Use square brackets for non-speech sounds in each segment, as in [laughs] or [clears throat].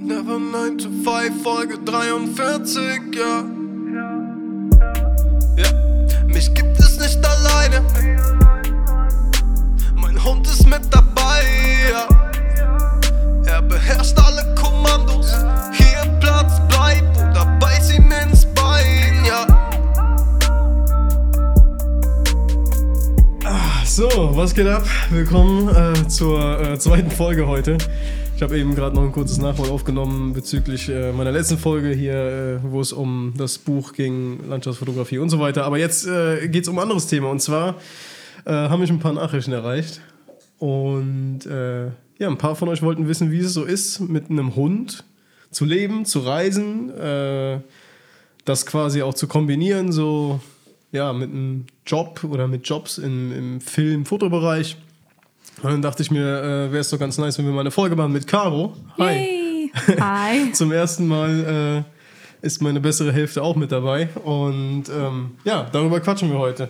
Never 9 to 5, Folge 43, ja. Ja, mich gibt es nicht alleine. Mein Hund ist mit dabei, ja. Er beherrscht alle Kommandos. Hier Platz, bleib oder beiß ihm ins Bein, ja. So, was geht ab? Willkommen äh, zur äh, zweiten Folge heute. Ich habe eben gerade noch ein kurzes Nachhol aufgenommen bezüglich äh, meiner letzten Folge hier, äh, wo es um das Buch ging, Landschaftsfotografie und so weiter. Aber jetzt äh, geht es um ein anderes Thema. Und zwar äh, haben mich ein paar Nachrichten erreicht. Und äh, ja, ein paar von euch wollten wissen, wie es so ist, mit einem Hund zu leben, zu reisen, äh, das quasi auch zu kombinieren, so ja, mit einem Job oder mit Jobs im, im Film-, Fotobereich. Und dann dachte ich mir, äh, wäre es doch ganz nice, wenn wir mal eine Folge machen mit Caro. Hi. Yay. Hi. [laughs] Zum ersten Mal äh, ist meine bessere Hälfte auch mit dabei. Und ähm, ja, darüber quatschen wir heute.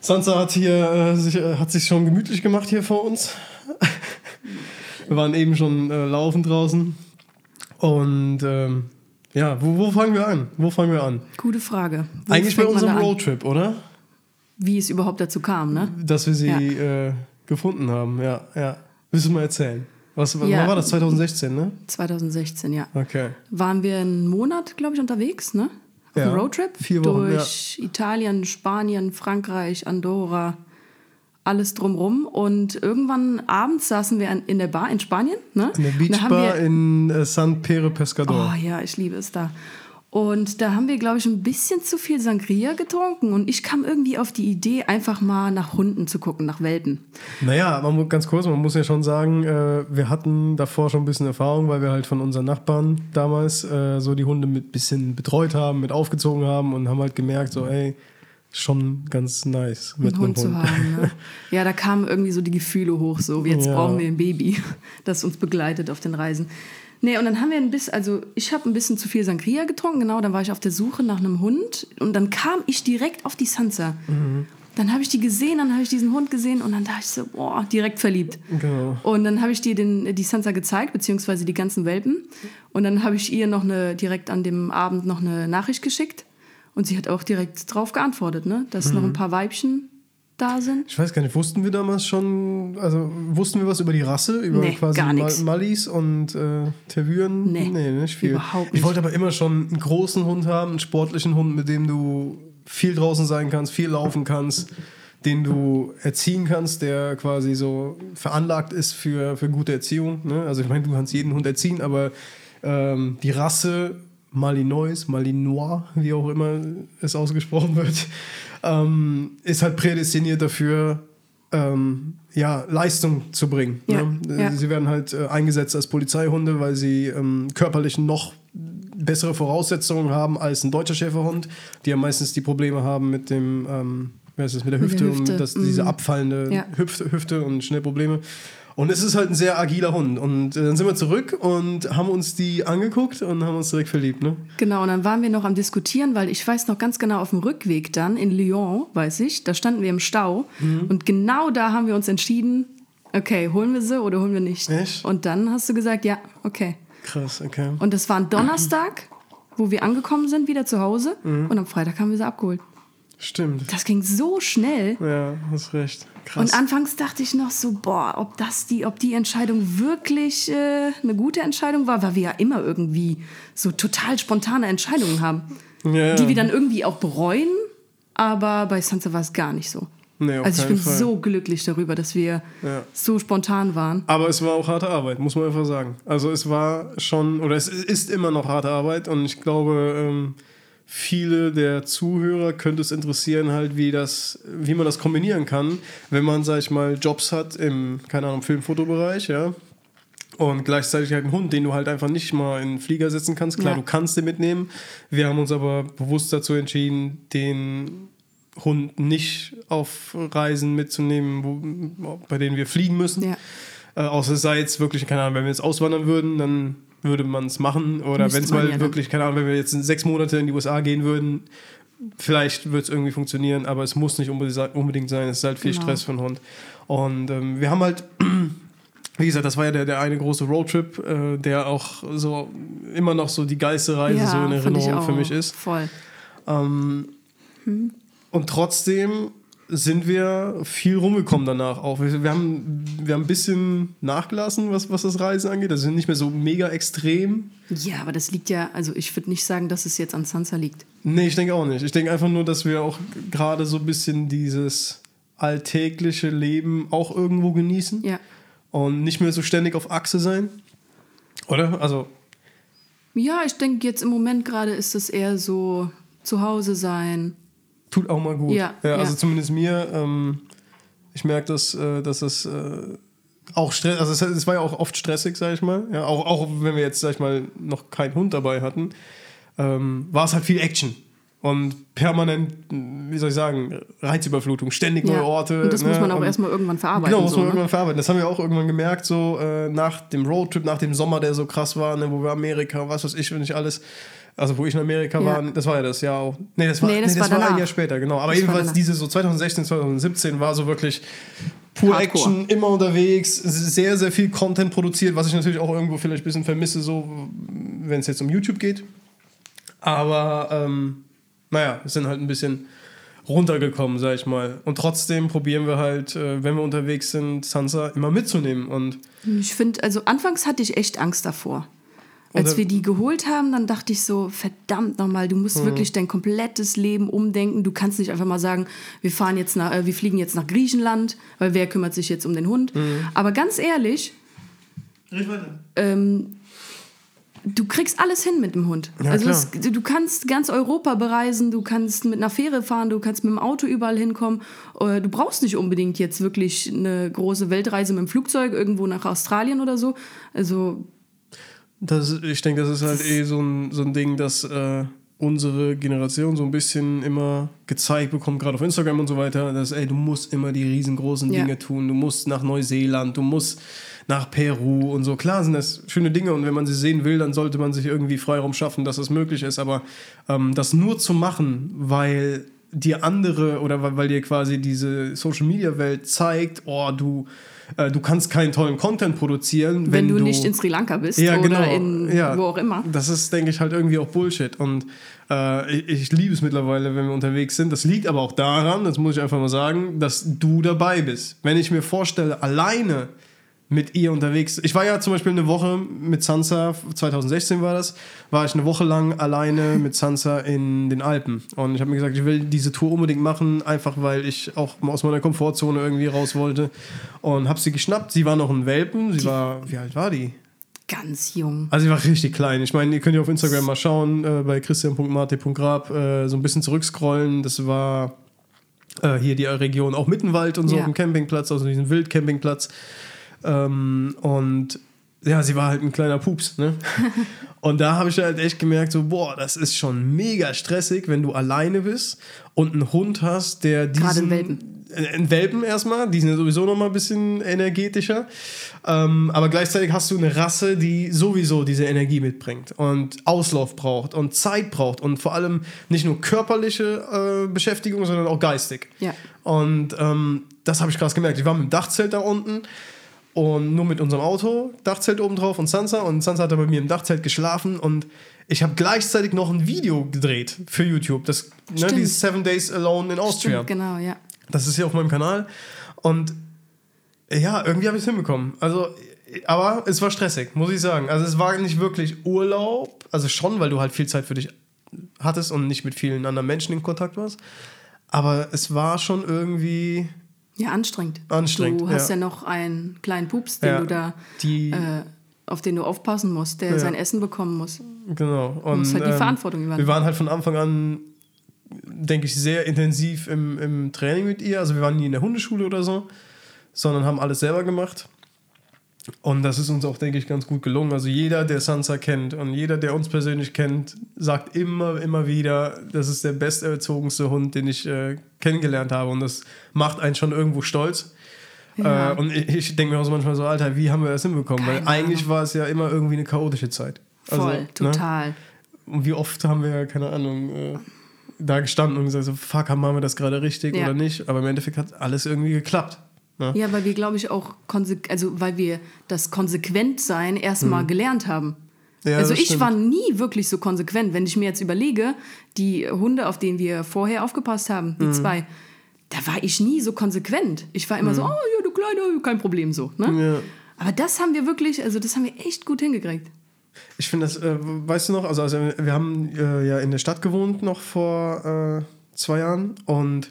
Sansa hat hier äh, sich, äh, hat sich schon gemütlich gemacht hier vor uns. [laughs] wir waren eben schon äh, laufen draußen. Und ähm, ja, wo, wo fangen wir an? Wo fangen wir an? Gute Frage. Wo Eigentlich bei unserem? Roadtrip, oder? Wie es überhaupt dazu kam, ne? Dass wir sie Ja. Gefunden haben, ja, ja. Willst du mal erzählen? Was, wann Ja. war das? 2016, ne? 2016, ja. Okay. Waren wir einen Monat, glaube ich, unterwegs, ne? Auf Ja. einem Roadtrip. Vier Wochen, Durch Italien, Spanien, Frankreich, Andorra, alles drumrum. Und irgendwann abends saßen wir in der Bar in Spanien, ne? In der Beachbar in äh, San Pere Pescador. Oh ja, ich liebe es da. Und da haben wir, glaube ich, ein bisschen zu viel Sangria getrunken. Und ich kam irgendwie auf die Idee, einfach mal nach Hunden zu gucken, nach Welpen. Naja, man, mu- ganz kurz, man muss ja schon sagen, äh, wir hatten davor schon ein bisschen Erfahrung, weil wir halt von unseren Nachbarn damals äh, so die Hunde mit bisschen betreut haben, mit aufgezogen haben und haben halt gemerkt, so, ey, schon ganz nice mit einen einem Hund zu haben. Ne? [laughs] Ja, da kamen irgendwie so die Gefühle hoch, so jetzt Ja. brauchen wir ein Baby, [laughs] das uns begleitet auf den Reisen. Nee, und dann haben wir ein bisschen, also ich habe ein bisschen zu viel Sangria getrunken, genau, dann war ich auf der Suche nach einem Hund und dann kam ich direkt auf die Sansa. Mhm. Dann habe ich die gesehen, dann habe ich diesen Hund gesehen und dann dachte ich so, boah, direkt verliebt. Genau. Und dann habe ich dir den, die Sansa gezeigt, beziehungsweise die ganzen Welpen. Und dann habe ich ihr noch eine, direkt an dem Abend noch eine Nachricht geschickt. Und sie hat auch direkt drauf geantwortet, ne? dass Mhm. noch ein paar Weibchen da sind. Ich weiß gar nicht, wussten wir damals schon, also wussten wir was über die Rasse, über Nee, quasi Mal-. Mallis und äh, Tervüren? Nee, nicht viel. überhaupt Ich nicht. wollte aber immer schon einen großen Hund haben, einen sportlichen Hund, mit dem du viel draußen sein kannst, viel laufen kannst, den du erziehen kannst, der quasi so veranlagt ist für, für gute Erziehung. Ne? Also ich meine, du kannst jeden Hund erziehen, aber ähm, die Rasse Malinois, Malinois, wie auch immer es ausgesprochen wird, ähm, ist halt prädestiniert dafür, ähm, ja, Leistung zu bringen. Ja, ne? ja. Sie werden halt äh, eingesetzt als Polizeihunde, weil sie ähm, körperlich noch bessere Voraussetzungen haben als ein deutscher Schäferhund, die ja meistens die Probleme haben mit dem, ähm, wer ist das, mit der Mit Hüfte, der Hüfte, und das, diese mhm. abfallende Ja. Hüfte, Hüfte und schnell Probleme. Und es ist halt ein sehr agiler Hund. Und äh, dann sind wir zurück und haben uns die angeguckt und haben uns direkt verliebt, ne? Genau, und dann waren wir noch am Diskutieren, weil ich weiß noch ganz genau, auf dem Rückweg dann in Lyon, weiß ich, da standen wir im Stau. Mhm. Und genau da haben wir uns entschieden, okay, holen wir sie oder holen wir nicht. Echt? Und dann hast du gesagt, ja, okay. Krass, okay. Und das war ein Donnerstag, wo wir angekommen sind, wieder zu Hause. Mhm. Und am Freitag haben wir sie abgeholt. Stimmt. Das ging so schnell. Ja, hast recht. Krass. Und anfangs dachte ich noch so, boah, ob das die, ob die Entscheidung wirklich äh, eine gute Entscheidung war, weil wir ja immer irgendwie so total spontane Entscheidungen haben, Ja, die wir dann irgendwie auch bereuen. Aber bei Sansa war es gar nicht so. Nee, also ich bin Fall. so glücklich darüber, dass wir Ja. so spontan waren. Aber es war auch harte Arbeit, muss man einfach sagen. Also es war schon, oder es ist immer noch harte Arbeit und ich glaube, ähm, viele der Zuhörer könnte es interessieren, halt, wie das, wie man das kombinieren kann, wenn man, sag ich mal, Jobs hat im, keine Ahnung, Film-Fotobereich, ja. Und gleichzeitig halt einen Hund, den du halt einfach nicht mal in den Flieger setzen kannst. Klar, Ja. du kannst den mitnehmen. Wir haben uns aber bewusst dazu entschieden, den Hund nicht auf Reisen mitzunehmen, wo, bei denen wir fliegen müssen. Ja. Äh, außer es sei jetzt wirklich, keine Ahnung, wenn wir jetzt auswandern würden, dann würde man es machen. Oder wenn es mal ja, wirklich, keine Ahnung, wenn wir jetzt in sechs Monate in die USA gehen würden, vielleicht wird es irgendwie funktionieren, aber es muss nicht unbedingt sein-. Es ist halt viel Genau. Stress für einen Hund. Und ähm, wir haben halt [clears throat] wie gesagt, das war ja der, der eine große Roadtrip, äh, der auch so immer noch so die geilste Reise so in Erinnerung für mich ist. Voll. Und trotzdem sind wir viel rumgekommen danach auch. Wir, wir, haben, wir haben ein bisschen nachgelassen, was, was das Reisen angeht. Das sind nicht mehr so mega extrem. Ja, aber das liegt ja, also ich würde nicht sagen, dass es jetzt an Sansa liegt. Nee, ich denke auch nicht. Ich denke einfach nur, dass wir auch gerade so ein bisschen dieses alltägliche Leben auch irgendwo genießen. Ja. Und nicht mehr so ständig auf Achse sein. Oder? Also, Ja, ich denke jetzt im Moment gerade ist es eher so zu Hause sein. Tut auch mal gut. Ja, also ja. zumindest mir. Ähm, ich merke, dass, äh, dass es äh, auch Stress, also es, es war ja auch oft stressig, sag ich mal. Ja, auch, auch wenn wir jetzt, sag ich mal, noch keinen Hund dabei hatten, ähm, war es halt viel Action. Und permanent, wie soll ich sagen, Reizüberflutung, ständig neue Ja. Orte. Und das muss ne? man auch Und- erstmal irgendwann verarbeiten. Genau, muss so, man ne? irgendwann verarbeiten. Das haben wir auch irgendwann gemerkt, so äh, nach dem Roadtrip, nach dem Sommer, der so krass war, ne, wo wir Amerika, was weiß ich, wenn nicht alles. Also, wo ich in Amerika Ja. war, das war ja das Jahr auch. Nee, das war, Nee, das war ein danach. Jahr später, genau. Aber Das war jedenfalls diese so 2016, 2017 war so wirklich pur Hardcore. Action, immer unterwegs, sehr, sehr viel Content produziert, was ich natürlich auch irgendwo vielleicht ein bisschen vermisse, so wenn es jetzt um YouTube geht. Aber ähm, naja, wir sind halt ein bisschen runtergekommen, sag ich mal. Und trotzdem probieren wir halt, äh, wenn wir unterwegs sind, Sansa immer mitzunehmen. Und Ich finde, also anfangs hatte ich echt Angst davor. Als wir die geholt haben, dann dachte ich so, verdammt nochmal, du Mhm. musst wirklich dein komplettes Leben umdenken. Du kannst nicht einfach mal sagen, wir fahren jetzt nach, äh, wir fliegen jetzt nach Griechenland, weil wer kümmert sich jetzt um den Hund? Mhm. Aber ganz ehrlich, ähm, du kriegst alles hin mit dem Hund. Ja, also es, du kannst ganz Europa bereisen, du kannst mit einer Fähre fahren, du kannst mit dem Auto überall hinkommen. Äh, Du brauchst nicht unbedingt jetzt wirklich eine große Weltreise mit dem Flugzeug irgendwo nach Australien oder so. Also das, ich denke, das ist halt eh so ein, so ein Ding, dass äh, unsere Generation so ein bisschen immer gezeigt bekommt, gerade auf Instagram und so weiter, dass, ey, du musst immer die riesengroßen Ja. Dinge tun. Du musst nach Neuseeland, du musst nach Peru und so. Klar sind das schöne Dinge und wenn man sie sehen will, dann sollte man sich irgendwie Freiraum schaffen, dass das möglich ist. Aber ähm, das nur zu machen, weil dir andere oder weil, weil dir quasi diese Social Media Welt zeigt, oh, du, äh, du kannst keinen tollen Content produzieren, wenn, du, nicht in Sri Lanka bist ja, oder genau. in ja. wo auch immer. Das ist, denke ich, halt irgendwie auch Bullshit. Und äh, ich, ich liebe es mittlerweile, wenn wir unterwegs sind. Das liegt aber auch daran, das muss ich einfach mal sagen, dass du dabei bist. Wenn ich mir vorstelle, alleine mit ihr unterwegs. Ich war ja zum Beispiel eine Woche mit Sansa, 2016 war das, war ich eine Woche lang alleine mit Sansa in den Alpen. Und ich habe mir gesagt, ich will diese Tour unbedingt machen, einfach weil ich auch aus meiner Komfortzone irgendwie raus wollte. Und habe sie geschnappt. Sie war noch ein Welpen. Sie war, wie alt war die? Ganz jung. Also, sie war richtig klein. Ich meine, ihr könnt ja auf Instagram mal schauen, äh, bei christian.marte.grab, äh, so ein bisschen zurückscrollen. Das war äh, hier die Region auch Mittenwald und so, Ja. auf dem Campingplatz, also diesen Wildcampingplatz. Ähm, und ja, sie war halt ein kleiner Pups, ne? [laughs] und da habe ich halt echt gemerkt, so, boah, das ist schon mega stressig, wenn du alleine bist und einen Hund hast, der diesen... Gerade Welpen. Äh, Ein Welpen erstmal, die sind ja sowieso noch mal ein bisschen energetischer. Ähm, aber gleichzeitig hast du eine Rasse, die sowieso diese Energie mitbringt und Auslauf braucht und Zeit braucht und vor allem nicht nur körperliche äh, Beschäftigung, sondern auch geistig. Ja. Und ähm, das habe ich krass gemerkt. Ich war mit dem Dachzelt da unten und nur mit unserem Auto, Dachzelt oben drauf und Sansa. Und Sansa hat da bei mir im Dachzelt geschlafen und ich habe gleichzeitig noch ein Video gedreht für YouTube. Das, ne, dieses Seven Days Alone in Austria. Stimmt, genau, ja. Das ist ja auf meinem Kanal. Und ja, irgendwie habe ich es hinbekommen. Also, aber es war stressig, muss ich sagen. Also es war nicht wirklich Urlaub. Also schon, weil du halt viel Zeit für dich hattest und nicht mit vielen anderen Menschen in Kontakt warst. Aber es war schon irgendwie. Ja, anstrengend. Anstrengend, Du hast ja. ja, noch einen kleinen Pups, den Ja, du da, die- äh, auf den du aufpassen musst, der Ja. sein Essen bekommen muss. Genau. Du musst Und, halt die ähm, Verantwortung übernehmen. Wir waren halt von Anfang an, denke ich, sehr intensiv im, im Training mit ihr. Also wir waren nie in der Hundeschule oder so, sondern haben alles selber gemacht. Und das ist uns auch, denke ich, ganz gut gelungen. Also jeder, der Sansa kennt und jeder, der uns persönlich kennt, sagt immer, immer wieder, das ist der besterzogenste Hund, den ich äh, kennengelernt habe. Und das macht einen schon irgendwo stolz. Ja. Äh, und ich, ich denke mir auch so manchmal so, Alter, wie haben wir das hinbekommen? Keine Weil eigentlich Ahnung. war es ja immer irgendwie eine chaotische Zeit. Also, Voll, ne? total. Und wie oft haben wir, keine Ahnung, äh, da gestanden und gesagt, so, fuck, machen wir das gerade richtig Ja. oder nicht? Aber im Endeffekt hat alles irgendwie geklappt. Ne? Ja, weil wir, glaube ich, auch, also weil wir das Konsequentsein erstmal gelernt haben. Mhm. Ja, also ich stimmt. war nie wirklich so konsequent. Wenn ich mir jetzt überlege, die Hunde, auf denen wir vorher aufgepasst haben, Mhm. die zwei, da war ich nie so konsequent. Ich war immer so, oh ja, du Kleiner, kein Problem so. Ne? Mhm. Ja. Aber das haben wir wirklich, also das haben wir echt gut hingekriegt. Ich finde das, äh, weißt du noch, also, also wir haben äh, ja in der Stadt gewohnt noch vor äh, zwei Jahren und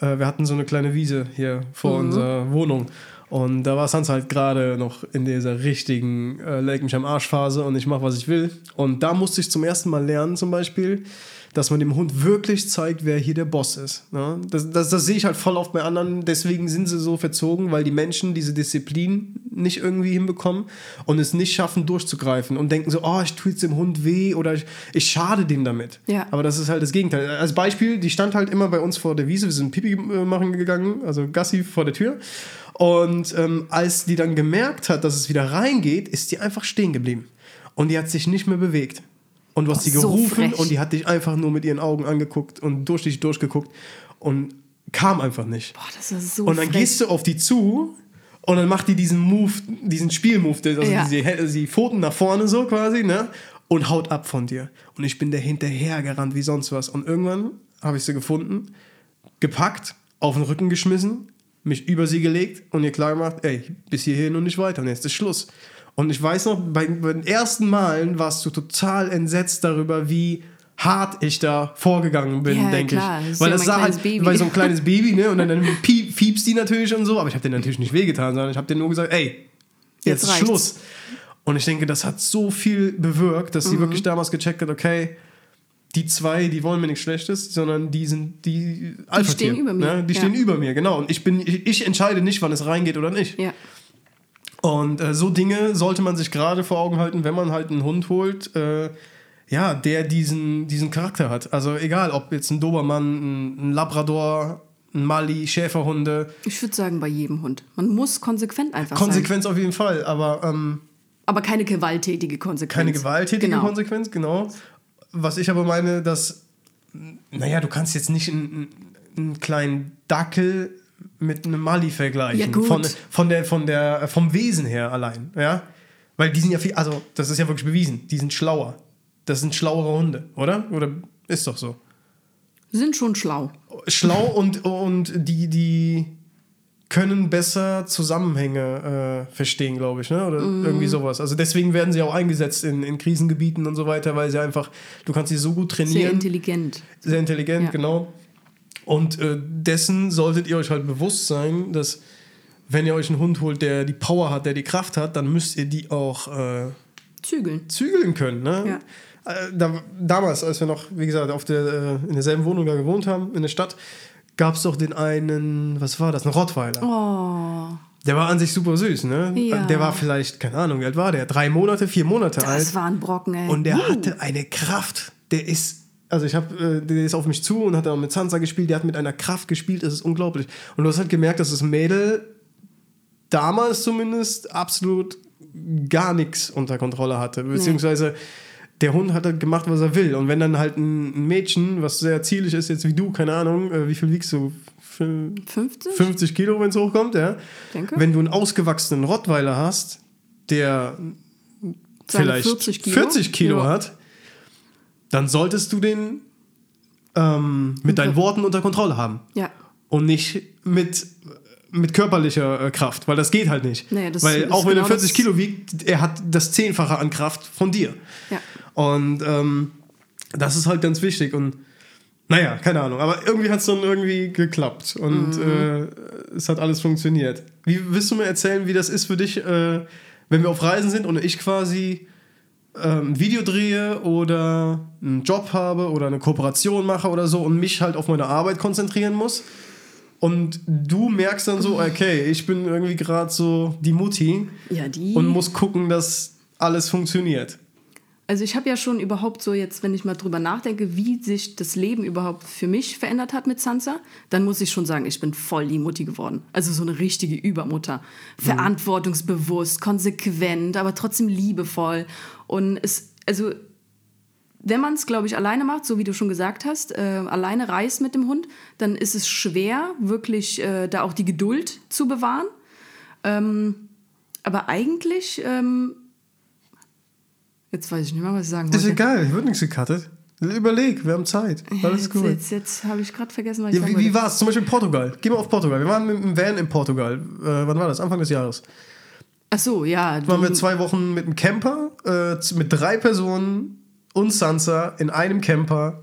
wir hatten so eine kleine Wiese hier vor unserer Wohnung. Und da war Sansa halt gerade noch in dieser richtigen äh, Leg mich am Arsch Phase und ich mache, was ich will. Und da musste ich zum ersten Mal lernen, zum Beispiel, dass man dem Hund wirklich zeigt, wer hier der Boss ist. Ne? Das, das, das sehe ich halt voll oft bei anderen. Deswegen sind sie so verzogen, weil die Menschen diese Disziplin nicht irgendwie hinbekommen und es nicht schaffen, durchzugreifen und denken so, oh, ich tue jetzt dem Hund weh oder ich, ich schade dem damit. Ja. Aber das ist halt das Gegenteil. Als Beispiel, die stand halt immer bei uns vor der Wiese, wir sind Pipi äh, machen gegangen, also Gassi vor der Tür. Und ähm, als die dann gemerkt hat, dass es wieder reingeht, ist die einfach stehen geblieben. Und die hat sich nicht mehr bewegt. Und du hast sie so gerufen frech. und die hat dich einfach nur mit ihren Augen angeguckt und durch dich durchgeguckt und kam einfach nicht. Boah, das ist so Und dann frech. gehst du auf die zu und dann macht die diesen Move, diesen Spielmove, also Ja. Hä- die Pfoten nach vorne so quasi, ne? Und haut ab von dir. Und ich bin da hinterher gerannt wie sonst was. Und irgendwann habe ich sie gefunden, gepackt, auf den Rücken geschmissen, mich über sie gelegt und ihr klar gemacht, ey, bis hierhin und nicht weiter, und jetzt ist Schluss. Und ich weiß noch, bei, bei den ersten Malen warst du total entsetzt darüber, wie hart ich da vorgegangen bin, Ja, denke klar, ich. Weil das sah kleines halt, Baby. weil so ein [laughs] kleines Baby, ne? Und dann, dann piep, fiebst die natürlich und so, aber ich habe dir natürlich nicht wehgetan, sondern ich habe dir nur gesagt, ey, jetzt, Jetzt ist. Schluss. Und ich denke, das hat so viel bewirkt, dass sie Mhm. wirklich damals gecheckt hat, okay, die zwei, die wollen mir nichts Schlechtes, sondern die sind die Alpha stehen über mir, Ne? Die ja. stehen über mir, genau. Und ich bin, ich, ich entscheide nicht, wann es reingeht oder nicht. Ja. Und äh, so Dinge sollte man sich gerade vor Augen halten, wenn man halt einen Hund holt, äh, ja, der diesen, diesen Charakter hat. Also egal, ob jetzt ein Dobermann, ein, ein Labrador, ein Mali, Schäferhunde, Ich würde sagen, bei jedem Hund. Man muss konsequent einfach sein. Konsequenz auf jeden Fall, aber ähm, Aber keine gewalttätige Konsequenz. keine gewalttätige genau. Konsequenz, genau. Was ich aber meine, dass, naja, du kannst jetzt nicht einen, einen kleinen Dackel mit einem Mali vergleichen. Ja, gut. Von, von der, von der, vom Wesen her allein, ja. Weil die sind ja viel, also das ist ja wirklich bewiesen, die sind schlauer. Das sind schlauere Hunde, oder? Oder ist doch so. Sind schon schlau. Schlau und, und die, die können besser Zusammenhänge äh, verstehen, glaube ich, ne? Oder Mhm. irgendwie sowas. Also deswegen werden sie auch eingesetzt in, in Krisengebieten und so weiter, weil sie einfach, du kannst sie so gut Sehr trainieren. intelligent. Sehr intelligent, Ja. genau. Und äh, dessen solltet ihr euch halt bewusst sein, dass wenn ihr euch einen Hund holt, der die Power hat, der die Kraft hat, dann müsst ihr die auch äh, Zügeln. zügeln können. Ne? Ja. Äh, Da, damals, als wir noch, wie gesagt, auf der, äh, in derselben Wohnung da gewohnt haben, in der Stadt, gab es doch den einen, was war das, einen Rottweiler. Oh, Der war an sich super süß, ne? Ja. Der war vielleicht, keine Ahnung, wie alt war der? Drei Monate, vier Monate das alt. war ein Brocken, ey. Und der Uh. hatte eine Kraft. Der ist, also ich habe, äh, der ist auf mich zu und hat dann mit Sansa gespielt. Der hat mit einer Kraft gespielt, das ist unglaublich. Und du hast halt gemerkt, dass das Mädel damals zumindest absolut gar nichts unter Kontrolle hatte. Beziehungsweise der Hund hat halt gemacht, was er will. Und wenn dann halt ein Mädchen, was sehr zierlich ist, jetzt wie du, keine Ahnung, äh, wie viel wiegst du? Fün- 50? 50 Kilo, wenn es hochkommt, ja. Denke. Wenn du einen ausgewachsenen Rottweiler hast, der Seine vielleicht 40 Kilo, 40 Kilo Ja. hat, dann solltest du den ähm, mit deinen Worten unter Kontrolle haben. Ja. Und nicht mit, mit körperlicher äh, Kraft, weil das geht halt nicht. Nee, das weil ist auch wenn er genau 40 das- Kilo wiegt, er hat das Zehnfache an Kraft von dir. Ja. Und ähm, das ist halt ganz wichtig. Und naja, keine Ahnung. Aber irgendwie hat es dann irgendwie geklappt. Und Mhm. äh, es hat alles funktioniert. Wie willst du mir erzählen, wie das ist für dich, äh, wenn wir auf Reisen sind und ich quasi ähm, ein Video drehe oder einen Job habe oder eine Kooperation mache oder so und mich halt auf meine Arbeit konzentrieren muss? Und du merkst dann so, okay, ich bin irgendwie gerade so die Mutti Ja, die. und muss gucken, dass alles funktioniert. Also ich habe ja schon überhaupt so jetzt, wenn ich mal drüber nachdenke, wie sich das Leben überhaupt für mich verändert hat mit Sansa, dann muss ich schon sagen, ich bin voll die Mutti geworden. Also so eine richtige Übermutter. Verantwortungsbewusst, konsequent, aber trotzdem liebevoll. Und es, also wenn man es, glaube ich, alleine macht, so wie du schon gesagt hast, äh, alleine reist mit dem Hund, dann ist es schwer, wirklich äh, da auch die Geduld zu bewahren. Ähm, aber eigentlich, ähm, jetzt weiß ich nicht mehr, was ich sagen Ist wollte. egal, wird nichts gecuttet. Überleg, wir haben Zeit. Alles Jetzt, gut. jetzt, jetzt habe ich gerade vergessen, was ich Ja, sagen wie, wie war es? Zum Beispiel Portugal. Gehen wir auf Portugal. Wir waren mit dem Van in Portugal. Äh, wann war das? Anfang des Jahres. Ach so, ja. waren wir zwei Wochen mit einem Camper, äh, mit drei Personen und Sansa in einem Camper.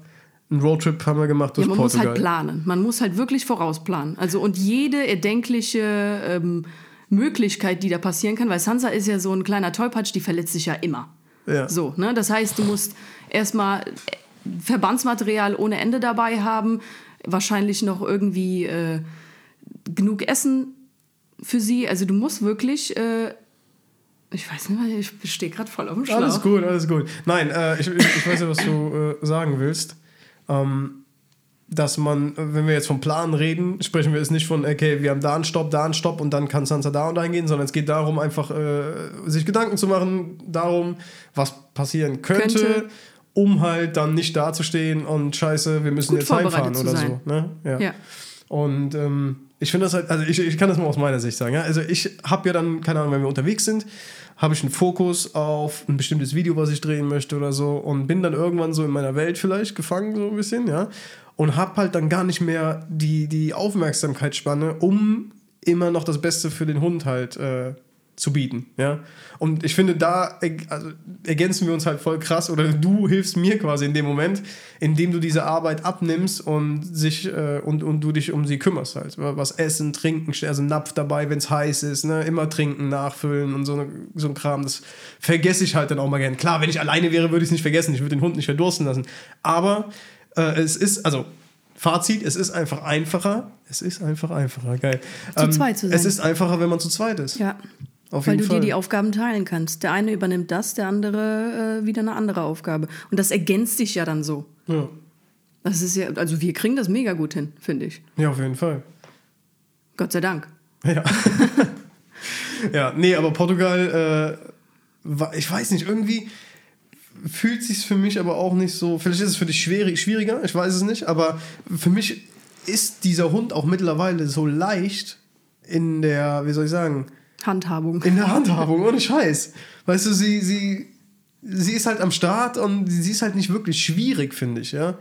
Einen Roadtrip haben wir gemacht durch Ja, man muss Portugal. halt planen. Man muss halt wirklich vorausplanen. Also und jede erdenkliche ähm, Möglichkeit, die da passieren kann, weil Sansa ist ja so ein kleiner Tollpatsch, die verletzt sich ja immer. Ja. So, ne? Das heißt, du musst erstmal äh, Verbandsmaterial ohne Ende dabei haben, wahrscheinlich noch irgendwie äh, genug Essen für sie. Also du musst wirklich, äh, ich weiß nicht, mehr, ich stehe gerade voll auf dem Schlauch. Alles gut, alles gut. Nein, äh, ich, ich, weiß ja, was du äh, sagen willst. Ähm, dass man, wenn wir jetzt vom Plan reden, sprechen wir jetzt nicht von, okay, wir haben da einen Stopp, da einen Stopp und dann kann Sansa da und dahin gehen, sondern es geht darum, einfach äh, sich Gedanken zu machen, darum, was passieren könnte, Könnte. um halt dann nicht dazustehen und scheiße, wir müssen Gut jetzt heimfahren oder sein. so. Ne? Ja. Ja. Und ähm, ich finde das halt, also ich, ich kann das mal aus meiner Sicht sagen. Ja? Also ich habe ja dann, keine Ahnung, wenn wir unterwegs sind, habe ich einen Fokus auf ein bestimmtes Video, was ich drehen möchte oder so und bin dann irgendwann so in meiner Welt vielleicht gefangen, so ein bisschen, ja. Und habe halt dann gar nicht mehr die, die Aufmerksamkeitsspanne, um immer noch das Beste für den Hund halt äh, zu bieten, ja. Und ich finde, da also, ergänzen wir uns halt voll krass oder du hilfst mir quasi in dem Moment, indem du diese Arbeit abnimmst und sich äh, und, und du dich um sie kümmerst halt. Was essen, trinken, also Napf dabei, wenn es heiß ist, ne? immer trinken, nachfüllen und so, eine, so ein Kram. Das vergesse ich halt dann auch mal gern. Klar, wenn ich alleine wäre, würde ich es nicht vergessen. Ich würde den Hund nicht verdursten lassen. Aber äh, es ist, also Fazit, es ist einfach einfacher. Es ist einfach einfacher, geil. Zu zweit zu sein. Es ist einfacher, wenn man zu zweit ist. Ja. Auf Weil du Fall. dir die Aufgaben teilen kannst. Der eine übernimmt das, der andere äh, wieder eine andere Aufgabe. Und das ergänzt dich ja dann so. ja. Das ist ja, also wir kriegen das mega gut hin, finde ich. ja, auf jeden Fall. Gott sei Dank. Ja. [laughs] ja, nee, aber Portugal, äh, ich weiß nicht, irgendwie fühlt sich für mich aber auch nicht so. Vielleicht ist es für dich schwierig, schwieriger, ich weiß es nicht, aber für mich ist dieser Hund auch mittlerweile so leicht in der, wie soll ich sagen, Handhabung. in der Handhabung, ohne Scheiß. Weißt du, sie, sie, sie ist halt am Start und sie ist halt nicht wirklich schwierig, finde ich, ja.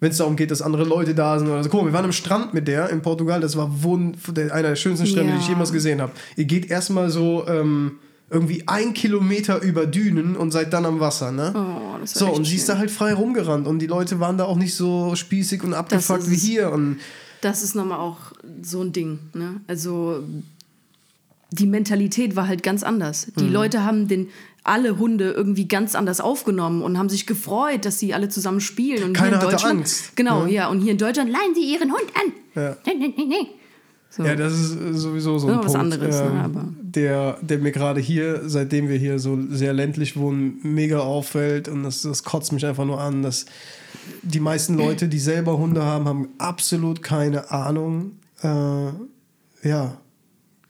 Wenn es darum geht, dass andere Leute da sind oder so. Guck mal, wir waren am Strand mit der in Portugal, das war wund einer der schönsten Strände, die ich Ja. jemals gesehen habe. Ihr geht erstmal so ähm, irgendwie ein Kilometer über Dünen und seid dann am Wasser, ne? Oh, das so, und sie ist schön. da halt frei rumgerannt und die Leute waren da auch nicht so spießig und abgefuckt wie hier. Und Das ist nochmal auch so ein Ding. Ne? Also die Mentalität war halt ganz anders. Die Mhm. Leute haben den alle Hunde irgendwie ganz anders aufgenommen und haben sich gefreut, dass sie alle zusammen spielen. Und Keiner hier in Deutschland, Angst, Genau, ne? ja. Und hier in Deutschland leihen sie ihren Hund an. Ja. Nee, nee, nee. So. Ja, das ist äh, sowieso so ein Ja, was Punkt, anderes, ne, ähm, aber- der, der mir gerade hier, seitdem wir hier so sehr ländlich wohnen, mega auffällt und das, das kotzt mich einfach nur an, dass die meisten Leute, die selber Hunde haben, haben absolut keine Ahnung, äh, ja,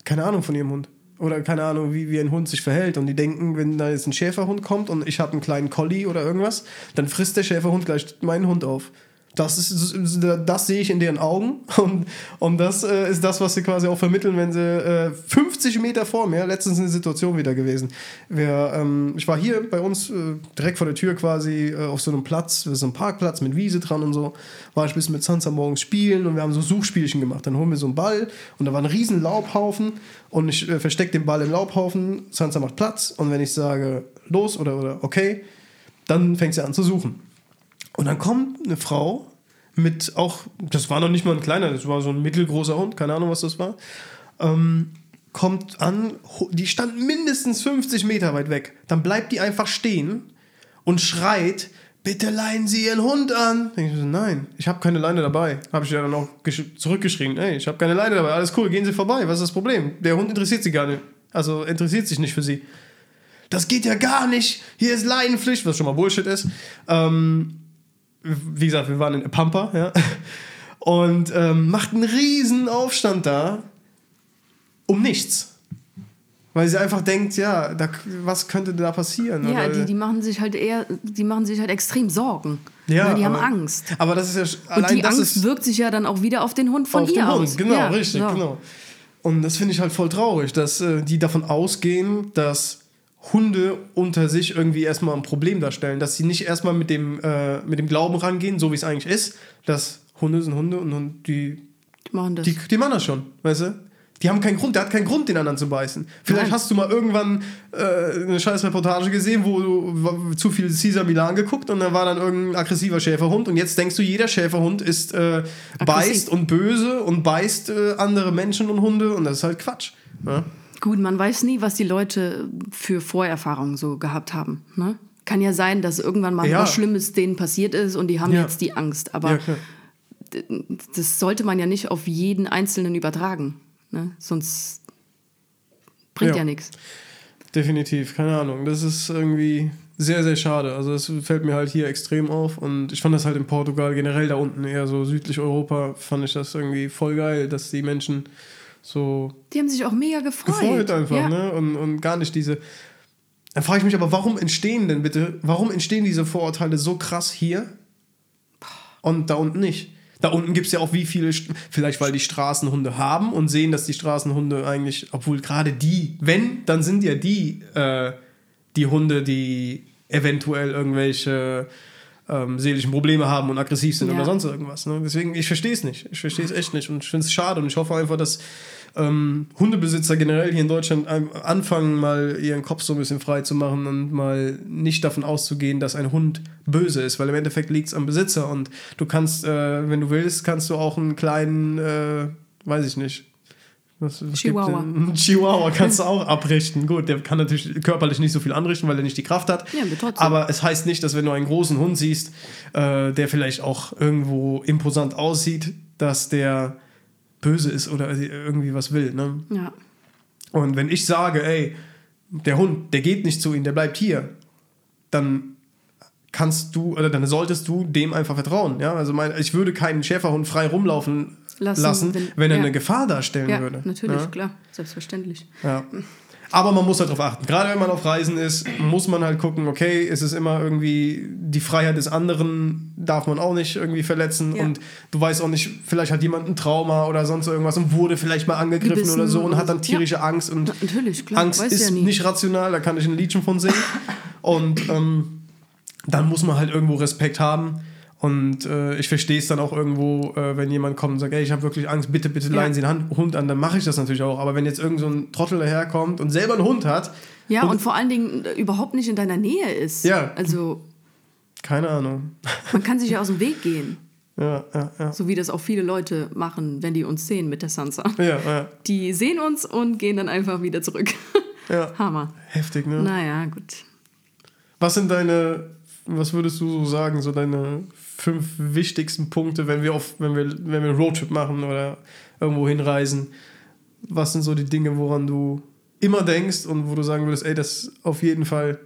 keine Ahnung von ihrem Hund. Oder keine Ahnung, wie, wie ein Hund sich verhält. Und die denken, wenn da jetzt ein Schäferhund kommt und ich habe einen kleinen Collie oder irgendwas, dann frisst der Schäferhund gleich meinen Hund auf. Das, ist, das sehe ich in deren Augen und, und das äh, ist das, was sie quasi auch vermitteln, wenn sie äh, 50 Meter vor mir, letztens eine Situation wieder gewesen. Wir, ähm, ich war hier bei uns äh, direkt vor der Tür quasi äh, auf so einem Platz, so einem Parkplatz mit Wiese dran und so, war ich ein bisschen mit Sansa morgens spielen und wir haben so Suchspielchen gemacht. Dann holen wir so einen Ball und da war ein riesen Laubhaufen und ich äh, verstecke den Ball im Laubhaufen, Sansa macht Platz und wenn ich sage los oder, oder okay, dann fängt sie an zu suchen. Und dann kommt eine Frau mit auch, das war noch nicht mal ein kleiner, das war so ein mittelgroßer Hund, keine Ahnung, was das war, ähm, kommt an, die stand mindestens 50 Meter weit weg. Dann bleibt die einfach stehen und schreit, bitte leihen Sie Ihren Hund an. Denk ich so, nein, ich habe keine Leine dabei. Habe ich ja dann auch gesch- zurückgeschrieben, ey, ich habe keine Leine dabei, alles cool, gehen Sie vorbei, was ist das Problem? Der Hund interessiert Sie gar nicht, also interessiert sich nicht für Sie. Das geht ja gar nicht, hier ist Leinenpflicht, was schon mal Bullshit ist. Ähm, wie gesagt, wir waren in Pampa, ja. Und ähm, macht einen riesen Aufstand da um nichts. Weil sie einfach denkt, ja, da, was könnte da passieren? Ja, die, die machen sich halt eher, die machen sich halt extrem Sorgen. Ja, Ne, die haben aber- Angst. Aber das ist ja sch- Und allein die das Angst wirkt sich ja dann auch wieder auf den Hund von auf ihr den aus. Hund. Genau, ja, richtig, so. genau. Und das finde ich halt voll traurig, dass äh, die davon ausgehen, dass Hunde unter sich irgendwie erstmal ein Problem darstellen, dass sie nicht erstmal mit dem, äh, mit dem Glauben rangehen, so wie es eigentlich ist, dass Hunde sind Hunde und, und die, Die machen das. die, die machen das schon, weißt du? Die haben keinen Grund, der hat keinen Grund, den anderen zu beißen. Vielleicht Nein. hast du mal irgendwann äh, eine scheiß Reportage gesehen, wo du zu viel Caesar Milan geguckt und da war dann irgendein aggressiver Schäferhund und jetzt denkst du, jeder Schäferhund ist äh, beißt und böse und beißt äh, andere Menschen und Hunde und das ist halt Quatsch. Ja? Gut, man weiß nie, was die Leute für Vorerfahrungen so gehabt haben. Ne? Kann ja sein, dass irgendwann mal Ja. was Schlimmes denen passiert ist und die haben Ja. jetzt die Angst. Aber Ja, das sollte man ja nicht auf jeden Einzelnen übertragen. Ne? Sonst bringt Ja. ja, nichts. Definitiv, keine Ahnung. Das ist irgendwie sehr, sehr schade. Also es fällt mir halt hier extrem auf und ich fand das halt in Portugal generell da unten, eher so südlich Europa, fand ich das irgendwie voll geil, dass die Menschen so Die haben sich auch mega gefreut. gefreut einfach, ja. ne? Und, und gar nicht diese. Dann frage ich mich aber, warum entstehen denn bitte, warum entstehen diese Vorurteile so krass hier und da unten nicht? Da unten gibt es ja auch wie viele, vielleicht weil die Straßenhunde haben und sehen, dass die Straßenhunde eigentlich, obwohl gerade die, wenn, dann sind ja die, äh, die Hunde, die eventuell irgendwelche ähm, seelischen Probleme haben und aggressiv sind Ja. oder sonst irgendwas. Ne? Deswegen, ich verstehe es nicht. Ich verstehe es echt nicht und ich finde es schade und ich hoffe einfach, dass ähm, Hundebesitzer generell hier in Deutschland anfangen, mal ihren Kopf so ein bisschen frei zu machen und mal nicht davon auszugehen, dass ein Hund böse ist, weil im Endeffekt liegt es am Besitzer und du kannst, äh, wenn du willst, kannst du auch einen kleinen, äh, weiß ich nicht, was, was Chihuahua. Gibt, einen [laughs] Chihuahua kannst du auch abrichten. Gut, der kann natürlich körperlich nicht so viel anrichten, weil er nicht die Kraft hat. Ja, aber aber es heißt nicht, dass wenn du einen großen Hund siehst, äh, der vielleicht auch irgendwo imposant aussieht, dass der böse ist oder irgendwie was will. Ne? Ja. Und wenn ich sage, ey, der Hund, der geht nicht zu ihnen, der bleibt hier, dann kannst du oder dann solltest du dem einfach vertrauen. Ja? Also mein, ich würde keinen Schäferhund frei rumlaufen lassen, Lassen, wenn, wenn- er ja. eine Gefahr darstellen ja, würde. natürlich, Ja? klar. Selbstverständlich. Ja. Aber man muss halt darauf achten. Gerade wenn man auf Reisen ist, muss man halt gucken, okay, es ist immer irgendwie die Freiheit des anderen darf man auch nicht irgendwie verletzen Ja. und du weißt auch nicht, vielleicht hat jemand ein Trauma oder sonst irgendwas und wurde vielleicht mal angegriffen Gebissen oder so und hat dann tierische Angst und Na, natürlich, klar. Angst ist ja nicht rational, da kann ich ein Liedchen von singen [laughs] und ähm, dann muss man halt irgendwo Respekt haben und äh, ich verstehe es dann auch irgendwo, äh, wenn jemand kommt und sagt, ey, ich habe wirklich Angst, bitte, bitte leihen Ja. Sie einen Hand- Hund an, dann mache ich das natürlich auch. Aber wenn jetzt irgend so ein Trottel daherkommt und selber einen Hund hat, Ja, und- und, vor allen Dingen äh, überhaupt nicht in deiner Nähe ist. Ja. Also, keine Ahnung. [laughs] man kann sich ja aus dem Weg gehen. Ja, ja, ja. So wie das auch viele Leute machen, wenn die uns sehen mit der Sansa. Ja, ja, Die sehen uns und gehen dann einfach wieder zurück. ja. [laughs] Hammer. Heftig, ne? Naja, gut. Was sind deine, was würdest du so sagen, so deine fünf wichtigsten Punkte, wenn wir auf, wenn wir, wenn wir einen Roadtrip machen oder irgendwo hinreisen? Was sind so die Dinge, woran du immer denkst und wo du sagen würdest, ey, das auf jeden Fall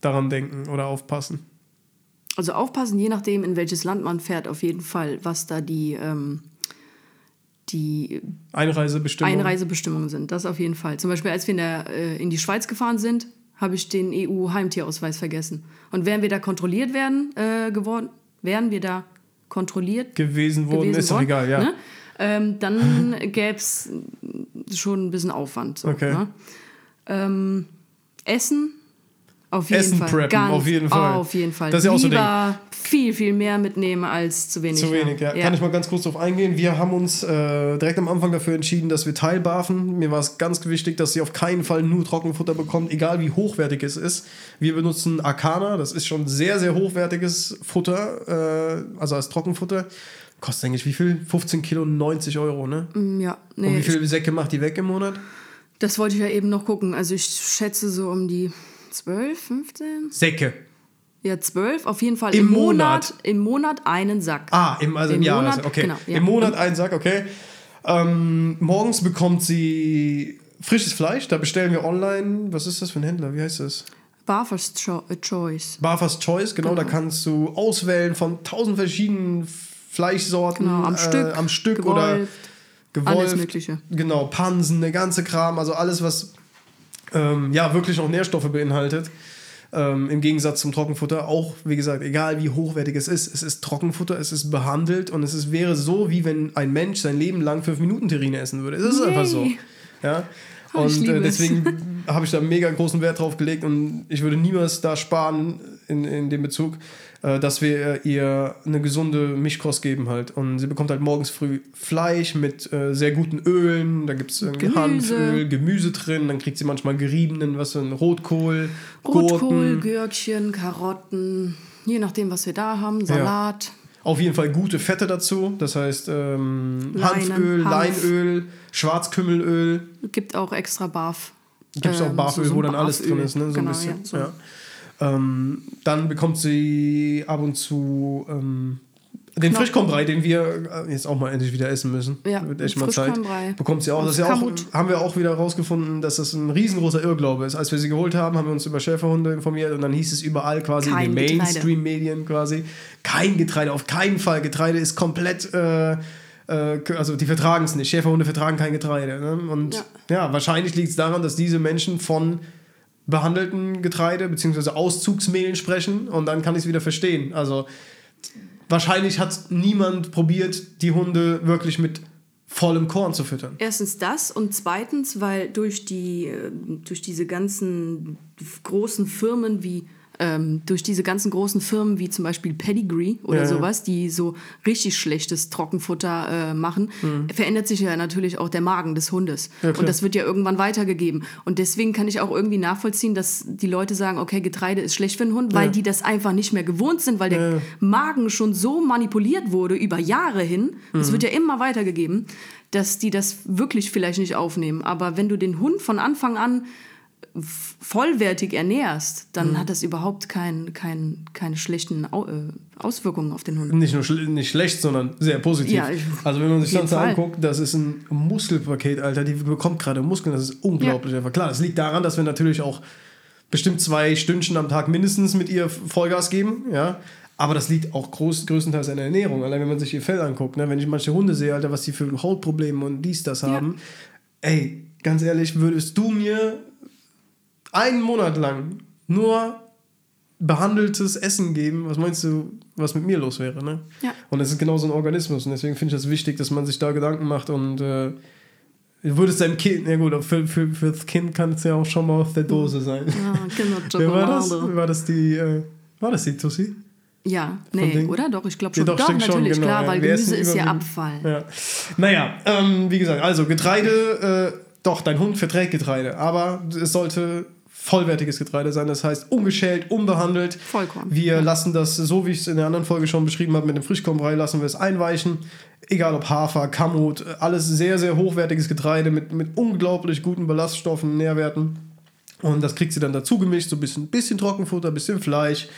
daran denken oder aufpassen? Also aufpassen, je nachdem, in welches Land man fährt, auf jeden Fall, was da die, ähm, die Einreisebestimmungen? Einreisebestimmungen sind. Das auf jeden Fall. Zum Beispiel, als wir in, der, äh, in die Schweiz gefahren sind, habe ich den EU-Heimtierausweis vergessen. Und wären wir da kontrolliert werden äh, geworden, wären wir da kontrolliert gewesen worden, gewesen ist doch worden, egal, ja. Ne? Ähm, dann [laughs] gäbe es schon ein bisschen Aufwand. So, Okay. Ne? Ähm, Essen. Auf jeden Essen Fall. preppen, Ganz, auf jeden Fall. Auf jeden Fall. Das ist ja auch so ein Lieber viel, viel mehr mitnehmen als zu wenig. Zu wenig, ja. Kann ich mal ganz kurz drauf eingehen. Wir haben uns äh, direkt am Anfang dafür entschieden, dass wir teilbarfen. Mir war es ganz wichtig, dass sie auf keinen Fall nur Trockenfutter bekommt, egal wie hochwertig es ist. Wir benutzen Arcana, das ist schon sehr, sehr hochwertiges Futter, äh, also als Trockenfutter. Kostet eigentlich wie viel? 15 Kilo, 90 Euro, ne? Mm, Ja, Und nee, wie ich, viele Säcke macht die weg im Monat? das wollte ich ja eben noch gucken. Also ich schätze so um die 12, 15? Säcke. Ja, 12. Auf jeden Fall Im im, Monat. Monat? Im Monat einen Sack. Ah, im, also im, Jahr. Monat, also, okay. genau, ja. Im Monat einen Sack, okay. Ähm, morgens bekommt sie frisches Fleisch. Da bestellen wir online. Was ist das für ein Händler? Wie heißt das? Barfers Cho äh, Choice. Barfers Choice, genau, da kannst du auswählen von tausend verschiedenen Fleischsorten Genau, am äh, Stück, am Stück oder gewolft, gewolft. alles Mögliche. Genau, Pansen, der ganze Kram, also alles, was ähm, ja wirklich auch Nährstoffe beinhaltet. Ähm, Im Gegensatz zum Trockenfutter auch, wie gesagt, egal wie hochwertig es ist, es ist Trockenfutter, es ist behandelt und es ist, wäre so, wie wenn ein Mensch sein Leben lang fünf Minuten Terrine essen würde. Es ist Yay. einfach so. Ja? Oh, Und äh, es. deswegen [laughs] habe ich da mega großen Wert drauf gelegt und ich würde niemals da sparen in, in dem Bezug, äh, dass wir äh, ihr eine gesunde Mischkost geben halt. Und sie bekommt halt morgens früh Fleisch mit äh, sehr guten Ölen, da gibt es Gemüse. Hanföl, Gemüse drin, dann kriegt sie manchmal geriebenen, was ein Rotkohl, Rotkohl, Gurken. Gürkchen, Karotten, je nachdem, was wir da haben, Salat. Auf jeden Fall gute Fette dazu, das heißt ähm, Hanföl, Hanf. Leinöl, Schwarzkümmelöl, Gibt auch extra Barf. Gibt es auch ähm, Barföl, so- so wo dann alles Barföl. drin ist, ne? So genau, ein bisschen. Ja, so. ja. Ähm, dann bekommt sie ab und zu ähm, den Knochen. Frischkornbrei, den wir äh, jetzt auch mal endlich wieder essen müssen. Ja, Wird echt mal Zeit. Frischkornbrei. Bekommt sie auch. Das ist ja auch haben wir auch wieder rausgefunden, dass das ein riesengroßer Irrglaube ist. Als wir sie geholt haben, haben wir uns über Schäferhunde informiert und dann hieß es überall quasi Kein in den. Mainstream-Medien quasi, kein Getreide, auf keinen Fall. Getreide ist komplett äh, äh, also die vertragen es nicht. Schäferhunde vertragen kein Getreide. Ne? Und ja, Ja. wahrscheinlich liegt es daran, dass diese Menschen von behandelten Getreide bzw. Auszugsmehlen sprechen und dann kann ich es wieder verstehen. Also wahrscheinlich hat niemand probiert, die Hunde wirklich mit vollem Korn zu füttern. Erstens das und zweitens, weil durch, die, äh, durch diese ganzen großen Firmen wie ähm, durch diese ganzen großen Firmen wie zum Beispiel Pedigree oder Ja, sowas, die so richtig schlechtes Trockenfutter äh, machen, verändert sich ja natürlich auch der Magen des Hundes. Mhm. Ja, und das wird ja irgendwann weitergegeben. Und deswegen kann ich auch irgendwie nachvollziehen, dass die Leute sagen, okay, Getreide ist schlecht für den Hund, weil Ja. die das einfach nicht mehr gewohnt sind, weil der. Magen schon so manipuliert wurde über Jahre hin. Es Mhm. wird ja immer weitergegeben, dass die das wirklich vielleicht nicht aufnehmen. Aber wenn du den Hund von Anfang an vollwertig ernährst, dann Mhm. hat das überhaupt kein, kein, keine schlechten äh, Auswirkungen auf den Hund. Nicht nur schl nicht schlecht, sondern sehr positiv. Ja, ich- also wenn man sich das Fall. anguckt, das ist ein Muskelpaket, Alter. Die bekommt gerade Muskeln, das ist unglaublich einfach. Klar, das liegt daran, dass wir natürlich auch bestimmt zwei Stündchen am Tag mindestens mit ihr Vollgas geben, ja. Aber das liegt auch groß, größtenteils an der Ernährung. Allein wenn man sich ihr Fell anguckt, ne? wenn ich manche Hunde sehe, Alter, was die für Hautprobleme und dies, das haben. Ey, ganz ehrlich, würdest du mir einen Monat lang nur behandeltes Essen geben, was meinst du, was mit mir los wäre, ne? Ja. Und es ist genau so ein Organismus und deswegen finde ich das wichtig, dass man sich da Gedanken macht und äh, du würdest deinem Kind, ja gut, für, für, für das Kind kann es ja auch schon mal aus der Dose sein. Ah, genau, [laughs] Wer war das? War das die, äh, war das die Tussi? Ja, nee, oder? Doch, ich glaube Ja, schon. doch, doch, stimmt schon, natürlich, genau, klar, ja. weil Gemüse ist ja Abfall. Ja. Naja, ähm, wie gesagt, also Getreide, äh, doch, dein Hund verträgt Getreide, aber es sollte vollwertiges Getreide sein, das heißt ungeschält, unbehandelt. Vollkorn. Wir lassen das, so wie ich es in der anderen Folge schon beschrieben habe, mit dem Frischkornbrei lassen wir es einweichen. Egal ob Hafer, Kamut, alles sehr, sehr hochwertiges Getreide mit, mit unglaublich guten Ballaststoffen, Nährwerten. Und das kriegt sie dann dazu gemischt, so ein bisschen, bisschen Trockenfutter, ein bisschen Fleisch.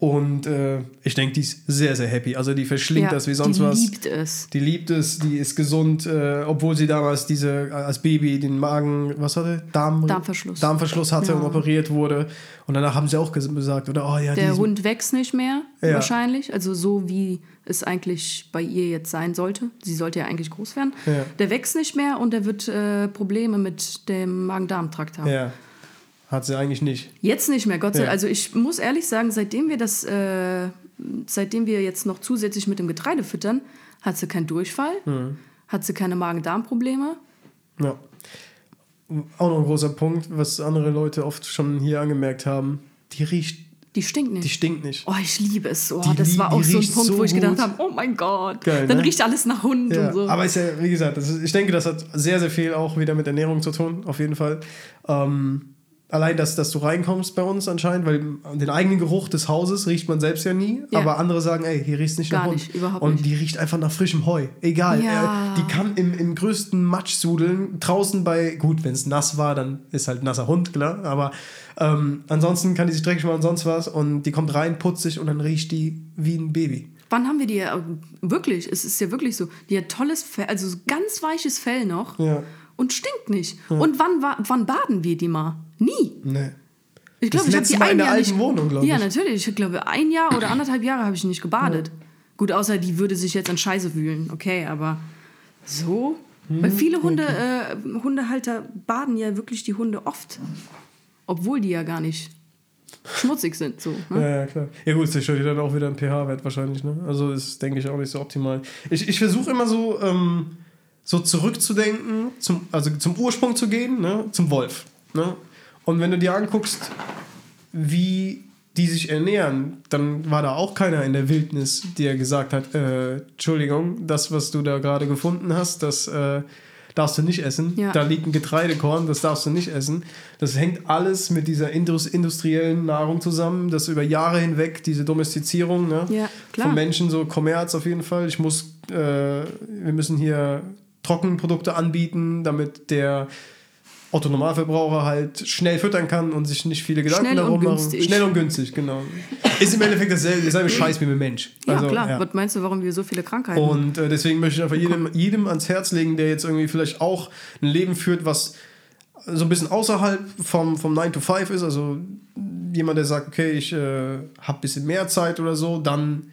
Und äh, ich denke, die ist sehr, sehr happy. Also die verschlingt das wie sonst die was. liebt es. Die liebt es, die ist gesund, äh, obwohl sie damals diese äh, als Baby den Magen, was hatte? Darm, Darmverschluss. Darmverschluss hatte Ja. und operiert wurde. Und danach haben sie auch ges- gesagt, oder? Oh ja, Der die- Hund wächst nicht mehr, Ja. wahrscheinlich. Also so wie es eigentlich bei ihr jetzt sein sollte. Sie sollte ja eigentlich groß werden. Ja. Der wächst nicht mehr und der wird äh, Probleme mit dem Magen-Darm-Trakt haben. Ja. Hat sie eigentlich nicht. Jetzt nicht mehr, Gott sei Ja. Dank. Also ich muss ehrlich sagen, seitdem wir das, äh, seitdem wir jetzt noch zusätzlich mit dem Getreide füttern, hat sie keinen Durchfall, Hm. hat sie keine Magen-Darm-Probleme. Ja. Auch noch ein großer Punkt, was andere Leute oft schon hier angemerkt haben. Die riecht, Die stinkt nicht. die stinkt nicht. Oh, ich liebe es. Oh, Die das war auch so ein Punkt, so wo ich gedacht habe, oh mein Gott. Geil, Dann ne? riecht alles nach Hund Ja, und so. aber ist ja, wie gesagt, ist, ich denke, das hat sehr, sehr viel auch wieder mit Ernährung zu tun, auf jeden Fall. Ähm, allein, dass, dass du reinkommst bei uns anscheinend, weil den eigenen Geruch des Hauses riecht man selbst ja nie, Ja. aber andere sagen, ey, hier riecht nicht Gar nach Hund. nicht, überhaupt Und nicht. die riecht einfach nach frischem Heu. Egal. Ja. Äh, die kann im, im größten Matsch sudeln, draußen bei, gut, wenn es nass war, dann ist halt nasser Hund, klar, aber ähm, ansonsten kann die sich dreckig machen und sonst was und die kommt rein, putzt sich und dann riecht die wie ein Baby. Wann haben wir die ja, wirklich, es ist ja wirklich so, die hat tolles Fell, also so ganz weiches Fell noch Ja. Und stinkt nicht. Und wann, wa- wann baden wir die mal? Nie. Nee. Ich glaube, ich habe die Mal in ein der Jahr alten nicht, Wohnung, glaub Ja, ich. natürlich. Ich glaube, ein Jahr oder anderthalb Jahre habe ich nicht gebadet. Gut, außer die würde sich jetzt an Scheiße wühlen. Okay, aber so? Weil viele Hunde, äh, Hundehalter baden ja wirklich die Hunde oft. Obwohl die ja gar nicht schmutzig sind. So, ne? Ja, ja, klar. Ja, gut, das stellt dann auch wieder ein pH-Wert wahrscheinlich, ne? Also ist, denke ich, auch nicht so optimal. Ich, ich versuche immer so, ähm, so zurückzudenken, zum, also zum Ursprung zu gehen, ne? Zum Wolf. Ne? Und wenn du dir anguckst, wie die sich ernähren, dann war da auch keiner in der Wildnis, der gesagt hat, äh, Entschuldigung, das, was du da gerade gefunden hast, das äh, darfst du nicht essen. Ja. Da liegt ein Getreidekorn, das darfst du nicht essen. Das hängt alles mit dieser indus industriellen Nahrung zusammen, das über Jahre hinweg, diese Domestizierung ne? Ja, von Menschen, so Kommerz auf jeden Fall. Ich muss, äh, wir müssen hier Trockenprodukte anbieten, damit der Otto Normalverbraucher halt schnell füttern kann und sich nicht viele Gedanken Schnell darum machen. günstig. Schnell und günstig, genau. Ist im Endeffekt dasselbe, dasselbe Scheiß wie mit Mensch. Ja, Also, klar. ja. Was meinst du, warum wir so viele Krankheiten haben? Und äh, deswegen möchte ich einfach jedem, jedem ans Herz legen, der jetzt irgendwie vielleicht auch ein Leben führt, was so ein bisschen außerhalb vom, vom 9 to 5 ist. Also jemand, der sagt, okay, ich äh, habe ein bisschen mehr Zeit oder so, dann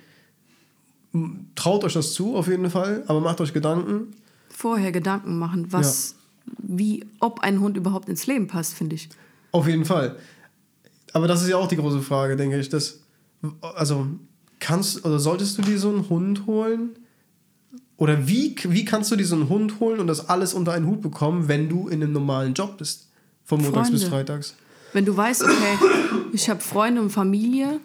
traut euch das zu, auf jeden Fall, aber macht euch Gedanken. Vorher Gedanken machen, was, wie, ob ein Hund überhaupt ins Leben passt, finde ich. Auf jeden Fall. Aber das ist ja auch die große Frage, denke ich. Dass, also, kannst oder solltest du dir so einen Hund holen? Oder wie, wie kannst du dir so einen Hund holen und das alles unter einen Hut bekommen, wenn du in einem normalen Job bist? Von montags bis Freunde. freitags. Wenn du weißt, okay, ich habe Freunde und Familie,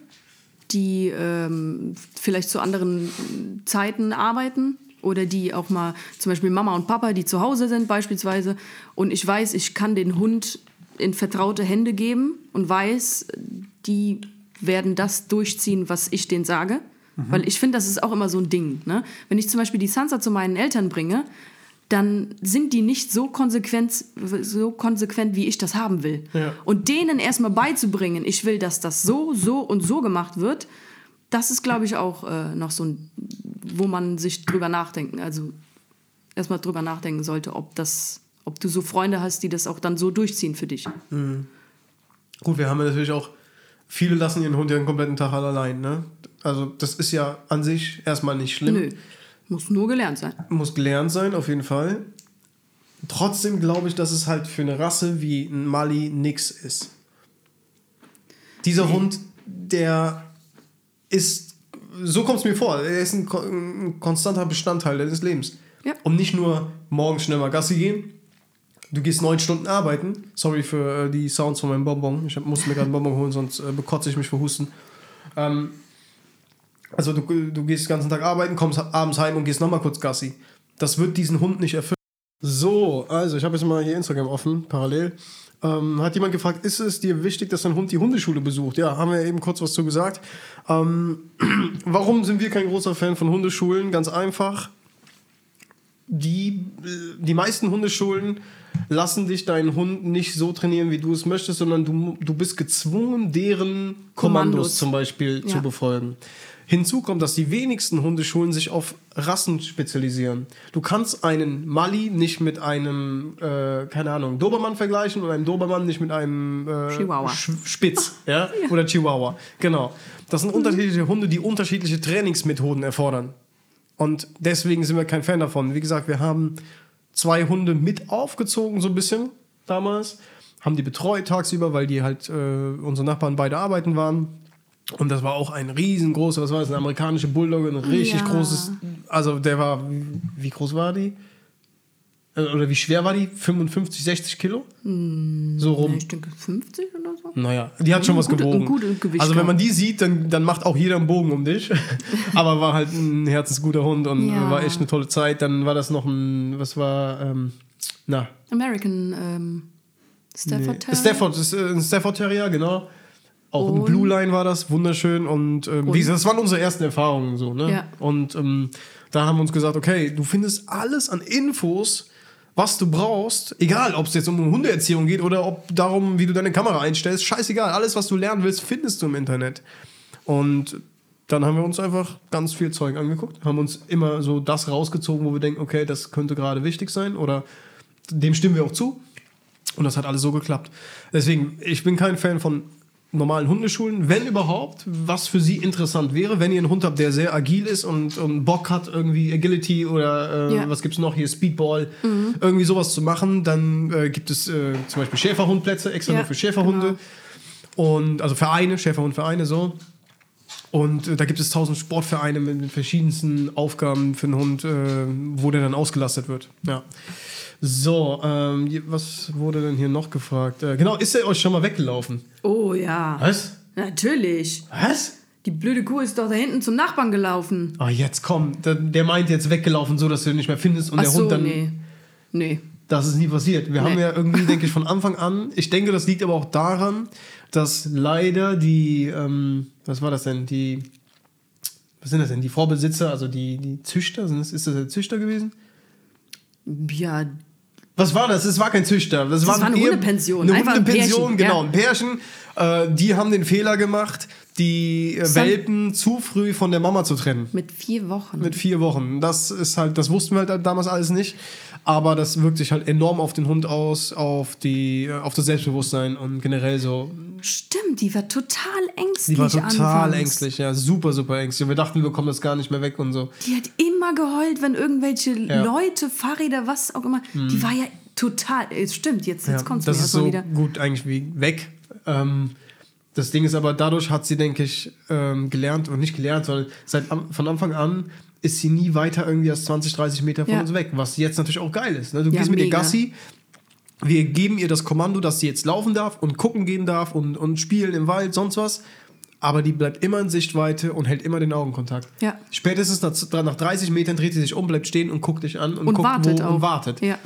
die ähm, vielleicht zu anderen Zeiten arbeiten oder die auch mal, zum Beispiel Mama und Papa, die zu Hause sind beispielsweise, und ich weiß, ich kann den Hund in vertraute Hände geben und weiß, die werden das durchziehen, was ich denen sage. Weil ich finde, das ist auch immer so ein Ding. Ne? Wenn ich zum Beispiel die Sansa zu meinen Eltern bringe, dann sind die nicht so konsequent, so konsequent, wie ich das haben will. Ja. Und denen erstmal beizubringen, ich will, dass das so, so und so gemacht wird, das ist, glaube ich, auch äh, noch so ein, wo man sich drüber nachdenken, also erstmal drüber nachdenken sollte, ob das, ob du so Freunde hast, die das auch dann so durchziehen für dich. Gut, wir haben ja natürlich auch, viele lassen ihren Hund ja den kompletten Tag allein. Ne? Also, das ist ja an sich erstmal nicht schlimm. Nö, muss nur gelernt sein. muss gelernt sein, auf jeden Fall. Trotzdem glaube ich, dass es halt für eine Rasse wie ein Mali nix ist. Dieser Hund, der ist, so kommt es mir vor, er ist ein, ein konstanter Bestandteil deines Lebens. Ja. Und nicht nur morgens schnell mal Gassi gehen, du gehst neun Stunden arbeiten. Sorry für äh, die Sounds von meinem Bonbon. Ich hab, musste mir gerade einen Bonbon holen, sonst äh, bekotze ich mich vor Husten. Ähm, also du, du gehst den ganzen Tag arbeiten, kommst abends heim und gehst nochmal kurz Gassi. Das wird diesen Hund nicht erfüllen. So, also ich habe jetzt mal hier Instagram offen, parallel. Ähm, hat jemand gefragt, ist es dir wichtig, dass dein Hund die Hundeschule besucht? Ja, haben wir eben kurz was zu gesagt. Ähm, [clears throat] warum sind wir kein großer Fan von Hundeschulen? Ganz einfach. Die, die meisten Hundeschulen lassen dich deinen Hund nicht so trainieren, wie du es möchtest, sondern du, du bist gezwungen, deren Kommandos, Kommandos. zum Beispiel zu Ja. befolgen. Hinzu kommt, dass die wenigsten Hundeschulen sich auf Rassen spezialisieren. Du kannst einen Mali nicht mit einem, äh, keine Ahnung, Dobermann vergleichen und einen Dobermann nicht mit einem äh, Chihuahua. Sch- Spitz ja? oder Chihuahua. Genau. Das sind unterschiedliche Hunde, die unterschiedliche Trainingsmethoden erfordern. Und deswegen sind wir kein Fan davon. Wie gesagt, wir haben zwei Hunde mit aufgezogen, so ein bisschen damals. Haben die betreut tagsüber, weil die halt, äh, unsere Nachbarn beide arbeiten waren. Und das war auch ein riesengroßer, was war das, eine amerikanische Bulldogge, ein richtig Ja. großes, also der war, wie groß war die? Äh, Oder wie schwer war die? 55, 60 Kilo? so rum. Ich denke 50 oder so. Naja, die hat schon was Gute- gewogen. ein gutes Gewicht also wenn man die sieht, dann, dann macht auch jeder einen Bogen um dich. [laughs] Aber war halt ein herzensguter Hund und Ja. war echt eine tolle Zeit. Dann war das noch ein, was war, ähm, na, American ähm, Stafford Terrier. Stafford, äh, ein Stafford Terrier, genau. Auch Und- Blue Line war das, wunderschön. Und, ähm, wie gesagt, das waren unsere ersten Erfahrungen so, ne? Ja. Und ähm, da haben wir uns gesagt, okay, du findest alles an Infos, was du brauchst, egal ob es jetzt um Hundeerziehung geht oder ob darum, wie du deine Kamera einstellst, scheißegal, alles, was du lernen willst, findest du im Internet. Und dann haben wir uns einfach ganz viel Zeug angeguckt, haben uns immer so das rausgezogen, wo wir denken, okay, das könnte gerade wichtig sein oder dem stimmen wir auch zu. Und das hat alles so geklappt. Deswegen, ich bin kein Fan von normalen Hundeschulen, wenn überhaupt, was für sie interessant wäre, wenn ihr einen Hund habt, der sehr agil ist und, und Bock hat, irgendwie Agility oder äh, Ja. was gibt's noch hier, Speedball, irgendwie sowas zu machen, dann äh, gibt es äh, zum Beispiel Schäferhundplätze, extra Ja, nur für Schäferhunde. Und also Vereine, Schäferhundvereine, so. Und äh, da gibt es tausend Sportvereine mit, mit verschiedensten Aufgaben für einen Hund, äh, wo der dann ausgelastet wird. Ja. So, ähm, was wurde denn hier noch gefragt? Äh, genau, ist er euch schon mal weggelaufen? Oh ja. Was? Natürlich. Was? Die blöde Kuh ist doch da hinten zum Nachbarn gelaufen. Ah, jetzt komm. Der, der meint jetzt weggelaufen, so dass du ihn nicht mehr findest und Ach der so, Hund dann. nee. Nee. Das ist nie passiert. Wir haben Nee. ja irgendwie, denke ich, von Anfang an, ich denke, das liegt aber auch daran, dass leider die, ähm, was war das denn? Die, was sind das denn? Die Vorbesitzer, also die, die Züchter, sind das, ist das der Züchter gewesen? Ja, Was war das? Es war kein Züchter. Das, war eine eher- Hundepension. Eine Einfach ein Hundepension, Pärchen, genau. ja. Ein Pärchen. Äh, die haben den Fehler gemacht, die äh, Welpen zu früh von der Mama zu trennen. mit vier Wochen. Mit vier Wochen. Das ist halt, das wussten wir halt damals alles nicht. Aber das wirkt sich halt enorm auf den Hund aus, auf die, äh, auf das Selbstbewusstsein und generell so. Stimmt, die war total ängstlich. Die war total anfangs. ängstlich, ja, super, super ängstlich. Und wir dachten, wir kommen das gar nicht mehr weg und so. Die hat immer geheult, wenn irgendwelche Ja. Mhm. Leute, Fahrräder, was auch immer. Die war ja total. Es stimmt, jetzt, jetzt Ja, kommt es mir das ist so wieder. gut eigentlich wie weg. Ähm, das Ding ist aber, dadurch hat sie, denke ich, ähm, gelernt, und nicht gelernt, sondern seit von Anfang an ist sie nie weiter irgendwie als 20, 30 Meter von Ja. uns weg, was jetzt natürlich auch geil ist. Ne? Du Ja, gehst mit ihr mega. Gassi, wir geben ihr das Kommando, dass sie jetzt laufen darf und gucken gehen darf und, und spielen im Wald, sonst was. Aber die bleibt immer in Sichtweite und hält immer den Augenkontakt. Ja. Spätestens nach, nach 30 Metern dreht sie sich um, bleibt stehen und guckt dich an und, Und guckt, wartet wo auch. und wartet. Ja.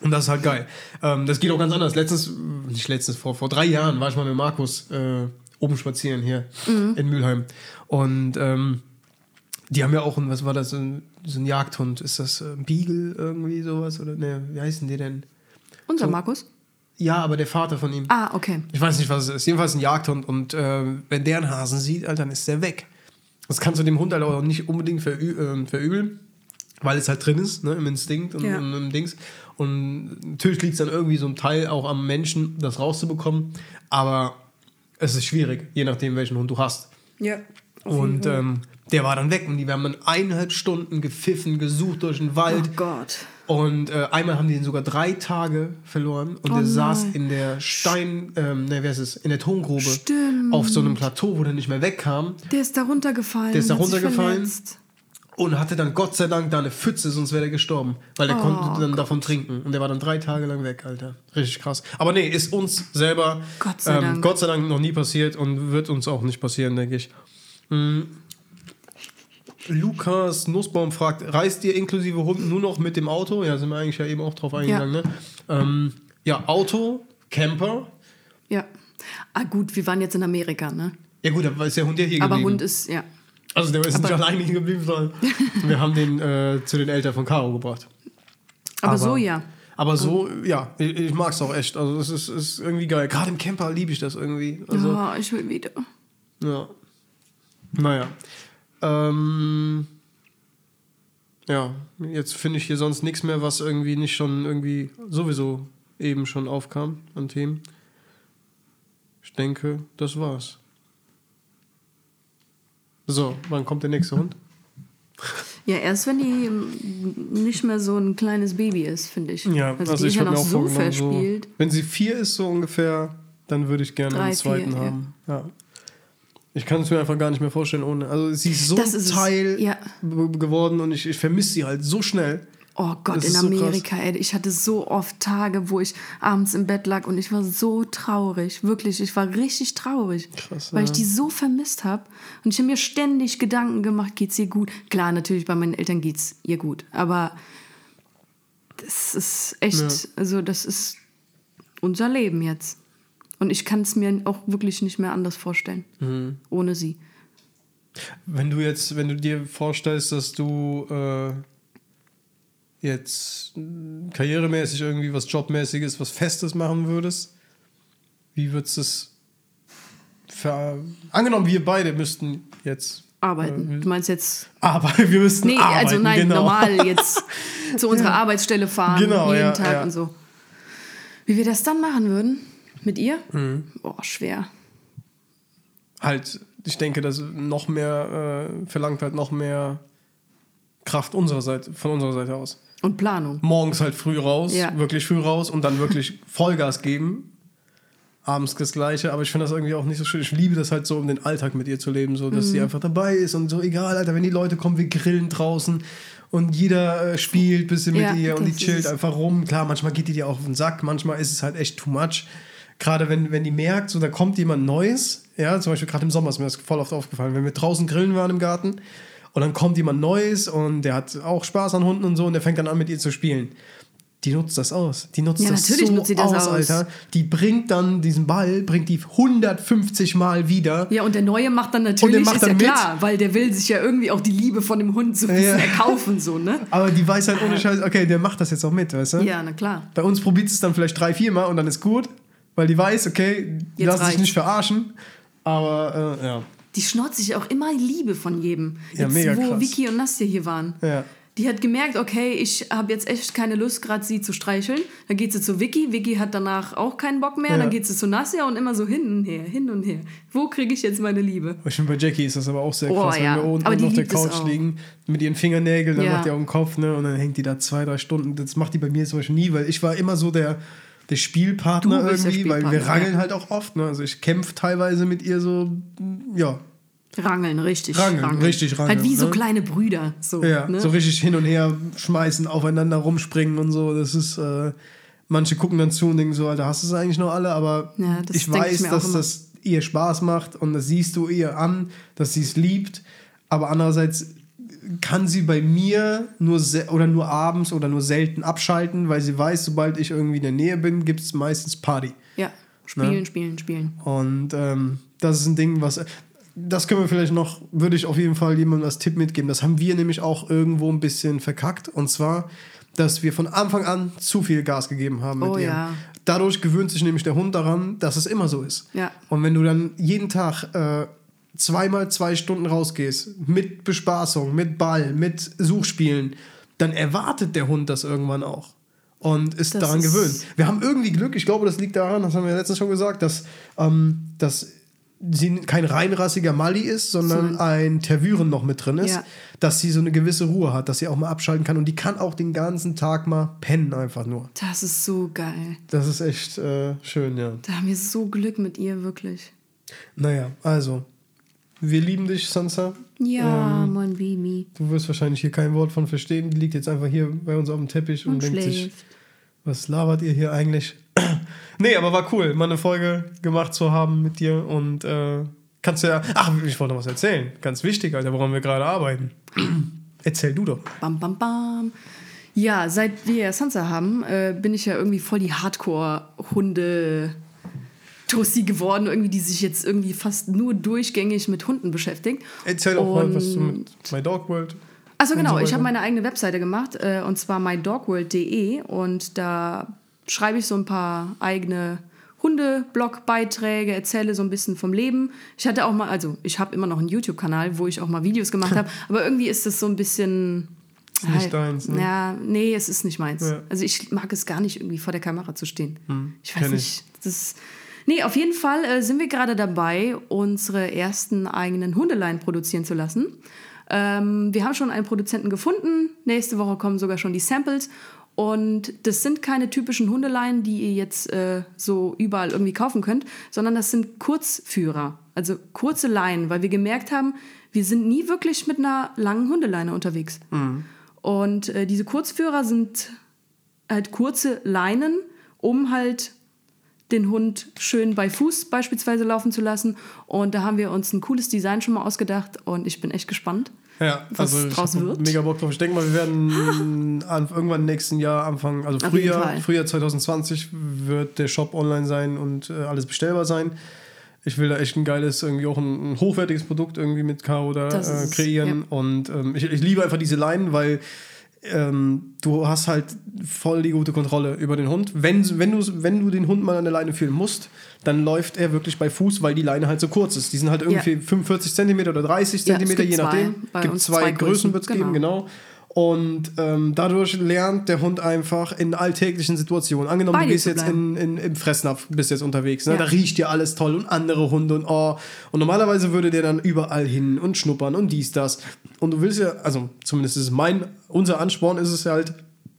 Und das ist halt geil. Ähm, das geht auch ganz anders. Letztens, nicht letztens, vor, vor drei Jahren war ich mal mit Markus äh, oben spazieren hier in Mülheim. Und ähm, die haben ja auch, ein, was war das, so ein, so ein Jagdhund. Ist das äh, ein Beagle irgendwie sowas? Oder ne, wie heißen die denn? Unser So. Markus? Ja, aber der Vater von ihm. Ah, okay. Ich weiß nicht, was es ist. Jedenfalls ein Jagdhund. Und äh, wenn der einen Hasen sieht, Alter, dann ist der weg. Das kannst du dem Hund halt auch nicht unbedingt verü äh, verübeln, weil es halt drin ist, ne, im Instinkt und, Ja. und im Dings. Und natürlich liegt es dann irgendwie so ein Teil auch am Menschen, das rauszubekommen. Aber es ist schwierig, je nachdem, welchen Hund du hast. Ja. Und ähm, der war dann weg und die haben dann eineinhalb Stunden gepfiffen, gesucht durch den Wald. Oh Gott. Und äh, einmal haben die ihn sogar drei Tage verloren und Oh der saß in der Stein, ähm, ne, wer ist es, in der Tongrube Stimmt. auf so einem Plateau, wo der nicht mehr wegkam Der ist da runtergefallen. Der ist da runtergefallen? und hatte dann Gott sei Dank da eine Pfütze, sonst wäre der gestorben, weil der Oh konnte dann davon trinken und der war dann drei Tage lang weg, Alter. Richtig krass. Aber nee, ist uns selber Gott sei ähm, Dank. Gott sei Dank noch nie passiert und wird uns auch nicht passieren, denke ich. Hm. Lukas Nussbaum fragt, reist ihr inklusive Hunden nur noch mit dem Auto? Ja, sind wir eigentlich ja eben auch drauf eingegangen, ne? Ähm, ja, Auto, Camper. Ja. Ah, gut, wir waren jetzt in Amerika, ne? Ja gut, da ist der Hund ja hier Aber geblieben. Hund ist, ja. also der ist nicht aber- alleine hier geblieben, sondern [laughs] wir haben den äh, zu den Eltern von Caro gebracht. Aber, Aber- so ja. Aber so, ja, ich, ich mag es auch echt. Also es ist, ist irgendwie geil. Gerade im Camper liebe ich das irgendwie. Also, ja, ich will wieder. ja. Naja. Ähm, ja, jetzt finde ich hier sonst nichts mehr, was irgendwie nicht schon irgendwie sowieso eben schon aufkam an Themen. Ich denke, das war's. So, wann kommt der nächste Hund? Ja, erst wenn die nicht mehr so ein kleines Baby ist, finde ich. Ja, also, also, ich ja habe mir noch auch so vorgenommen, so, verspielt. wenn sie vier ist, so ungefähr, dann würde ich gerne Drei, einen zweiten vier, ja. haben. Ja. Ich kann es mir einfach gar nicht mehr vorstellen ohne. Also sie ist so Das ein Teil ja. geworden und ich, ich vermisse sie halt so schnell. Oh Gott, Das in ist so. Amerika, ey, ich hatte so oft Tage, wo ich abends im Bett lag und ich war so traurig. Wirklich, ich war richtig traurig. Krass, weil ja. ich die so vermisst habe. Und ich habe mir ständig Gedanken gemacht, geht's ihr gut? Klar, natürlich, bei meinen Eltern geht's ihr gut. Aber das ist echt, Ja. also das ist unser Leben jetzt. Und ich kann es mir auch wirklich nicht mehr anders vorstellen. Mhm. Ohne sie. Wenn du jetzt, wenn du dir vorstellst, dass du äh, jetzt karrieremäßig irgendwie was Jobmäßiges, was Festes machen würdest, wie würdest du es ver angenommen, wir beide müssten jetzt Arbeiten. Du meinst jetzt aber wir müssten Nee, arbeiten, also nein, genau. normal jetzt [laughs] zu unserer Arbeitsstelle fahren, Genau, jeden ja, Tag ja. und so. Wie wir das dann machen würden? Mit ihr? Mhm. Boah, schwer. halt, ich denke, das noch mehr äh, verlangt halt noch mehr Kraft unserer Seite, von unserer Seite aus. Und Planung. Morgens halt früh raus, Ja. wirklich früh raus und dann wirklich [laughs] Vollgas geben. Abends das Gleiche, aber ich finde das irgendwie auch nicht so schön. Ich liebe das halt so, um den Alltag mit ihr zu leben, so dass Mhm. sie einfach dabei ist und so, egal, Alter, wenn die Leute kommen, wir grillen draußen und jeder äh, spielt ein bisschen mit Ja, ihr und die chillt einfach rum. Klar, manchmal geht die dir auch auf den Sack, manchmal ist es halt echt too much. Gerade wenn, wenn die merkt, so da kommt jemand Neues, ja, zum Beispiel gerade im Sommer ist mir das voll oft aufgefallen, wenn wir draußen grillen waren im Garten und dann kommt jemand Neues und der hat auch Spaß an Hunden und so und der fängt dann an mit ihr zu spielen. Die nutzt das aus. Die nutzt Ja, das natürlich so nutzt sie das aus, aus. Alter. Die bringt dann diesen Ball, bringt die 150 Mal wieder. Ja, und der Neue macht dann natürlich, macht ist dann ja mit. klar, weil der will sich ja irgendwie auch die Liebe von dem Hund so ein bisschen Ja. erkaufen, so, ne? Aber die weiß halt ohne Scheiß, okay, der macht das jetzt auch mit, weißt du? Ja, na klar. Bei uns probiert es dann vielleicht drei, vier Mal und dann ist gut, weil die weiß, okay, die Jetzt sich reicht's. nicht verarschen. Aber äh, ja. Die schnort sich auch immer Liebe von jedem. Ja, Jetzt, mega wo krass. Vicky und Nastja hier waren. Ja. Die hat gemerkt, okay, ich habe jetzt echt keine Lust, gerade sie zu streicheln. Dann geht sie zu Vicky. Vicky hat danach auch keinen Bock mehr. Ja. Dann geht sie zu Nastja und immer so hin und her, hin und her. Wo kriege ich jetzt meine Liebe? Ich finde, bei Jackie ist das aber auch sehr Oh, krass, ja. wenn wir unten auf der Couch auch. liegen, mit ihren Fingernägeln, dann Ja. macht die auf den Kopf, ne, und dann hängt die da zwei, drei Stunden. Das macht die bei mir zum Beispiel nie, weil ich war immer so der, der Spielpartner bist der irgendwie, weil wir Spielpartner, rangeln ja. halt auch oft, ne, also ich kämpfe teilweise mit ihr so, ja, Rangeln, richtig. Rangeln, richtig rangeln, Halt wie so ne? kleine Brüder. So, ja, ne? so richtig hin und her schmeißen, aufeinander rumspringen und so, das ist, äh, manche gucken dann zu und denken so, Alter, hast du es eigentlich noch alle, aber Ja, ich ich weiß, auch dass das ihr Spaß macht und das siehst du ihr an, dass sie es liebt, aber andererseits kann sie bei mir nur oder nur abends oder nur selten abschalten, weil sie weiß, sobald ich irgendwie in der Nähe bin, gibt es meistens Party. Ja, spielen, Ne? spielen, spielen. Und ähm, das ist ein Ding, was. Das können wir vielleicht noch, würde ich auf jeden Fall jemandem als Tipp mitgeben. Das haben wir nämlich auch irgendwo ein bisschen verkackt. Und zwar, dass wir von Anfang an zu viel Gas gegeben haben mit Oh ihr. ja. Dadurch gewöhnt sich nämlich der Hund daran, dass es immer so ist. Ja. Und wenn du dann jeden Tag äh, zweimal zwei Stunden rausgehst, mit Bespaßung, mit Ball, mit Suchspielen, dann erwartet der Hund das irgendwann auch. Und ist Das daran ist- gewöhnt. Wir haben irgendwie Glück, ich glaube, das liegt daran, das haben wir letztens schon gesagt, dass, ähm, dass sie kein reinrassiger Mali ist, sondern So ein Tervüren noch mit drin ist, Ja. dass sie so eine gewisse Ruhe hat, dass sie auch mal abschalten kann und die kann auch den ganzen Tag mal pennen einfach nur. Das ist so geil. Das ist echt äh, schön, ja. Da haben wir so Glück mit ihr, wirklich. Naja, also, wir lieben dich, Sansa. Ja, Ähm, mein Baby. Du wirst wahrscheinlich hier kein Wort von verstehen. Die liegt jetzt einfach hier bei uns auf dem Teppich und, Und denkt sich, was labert ihr hier eigentlich? [clears throat] nee, aber war cool, mal eine Folge gemacht zu haben mit dir und äh, kannst du ja. Ach, ich wollte noch was erzählen. Ganz wichtig, Alter, woran wir gerade arbeiten. [clears throat] Erzähl du doch. Bam, bam, bam. Ja, seit wir Sansa haben, äh, bin ich ja irgendwie voll die Hardcore-Hunde. Tussi geworden, irgendwie, die sich jetzt irgendwie fast nur durchgängig mit Hunden beschäftigt. Erzähl doch mal, was du mit My Dog World. Und genau, so ich habe meine eigene Webseite gemacht äh, und zwar mydogworld.de und da schreibe ich so ein paar eigene Hundeblog-Beiträge, erzähle so ein bisschen vom Leben. Ich hatte auch mal, also ich habe immer noch einen YouTube-Kanal, wo ich auch mal Videos gemacht habe, [laughs] aber irgendwie ist das so ein bisschen. Ist nicht deins, ne? Ja, nee, es ist nicht meins. Ja. Hm, Also ich mag es gar nicht, irgendwie vor der Kamera zu stehen. ich weiß kenn ich. nicht. Das, nee, auf jeden Fall äh, sind wir gerade dabei, unsere ersten eigenen Hundeleien produzieren zu lassen. Ähm, wir haben schon einen Produzenten gefunden. Nächste Woche kommen sogar schon die Samples. Und das sind keine typischen Hundeleien, die ihr jetzt äh, so überall irgendwie kaufen könnt, sondern das sind Kurzführer. Also kurze Leinen, weil wir gemerkt haben, wir sind nie wirklich mit einer langen Hundeleine unterwegs. Und äh, diese Kurzführer sind halt kurze Leinen, um halt den Hund schön bei Fuß beispielsweise laufen zu lassen. Und da haben wir uns ein cooles Design schon mal ausgedacht und ich bin echt gespannt. Ja, was also ich draus wird. mega Bock drauf. Ich denke mal, wir werden an, irgendwann nächsten Jahr anfangen, also Auf Frühjahr. Frühjahr 2020 wird der Shop online sein und äh, alles bestellbar sein. Ich will da echt ein geiles, irgendwie auch ein, ein hochwertiges Produkt irgendwie mit Caro da äh, kreieren. Und ähm, ich, ich liebe einfach diese Leinen, weil ähm, du hast halt voll die gute Kontrolle über den Hund. Wenn, wenn, du, wenn du den Hund mal an der Leine führen musst, dann läuft er wirklich bei Fuß, weil die Leine halt so kurz ist. Die sind halt irgendwie Ja. 45 Zentimeter oder 30 Ja, es Zentimeter, gibt je zwei. nachdem. Bei gibt zwei, zwei Größen, Größen, wird es geben, genau. Und ähm, dadurch lernt der Hund einfach in alltäglichen Situationen. Angenommen, Bei du bist jetzt in, in, im Fressnapf, bist jetzt unterwegs. Ne? Ja. Da riecht dir alles toll und andere Hunde und oh. Und normalerweise würde der dann überall hin und schnuppern und dies, das. Und du willst ja, also zumindest ist es mein, unser Ansporn ist es halt,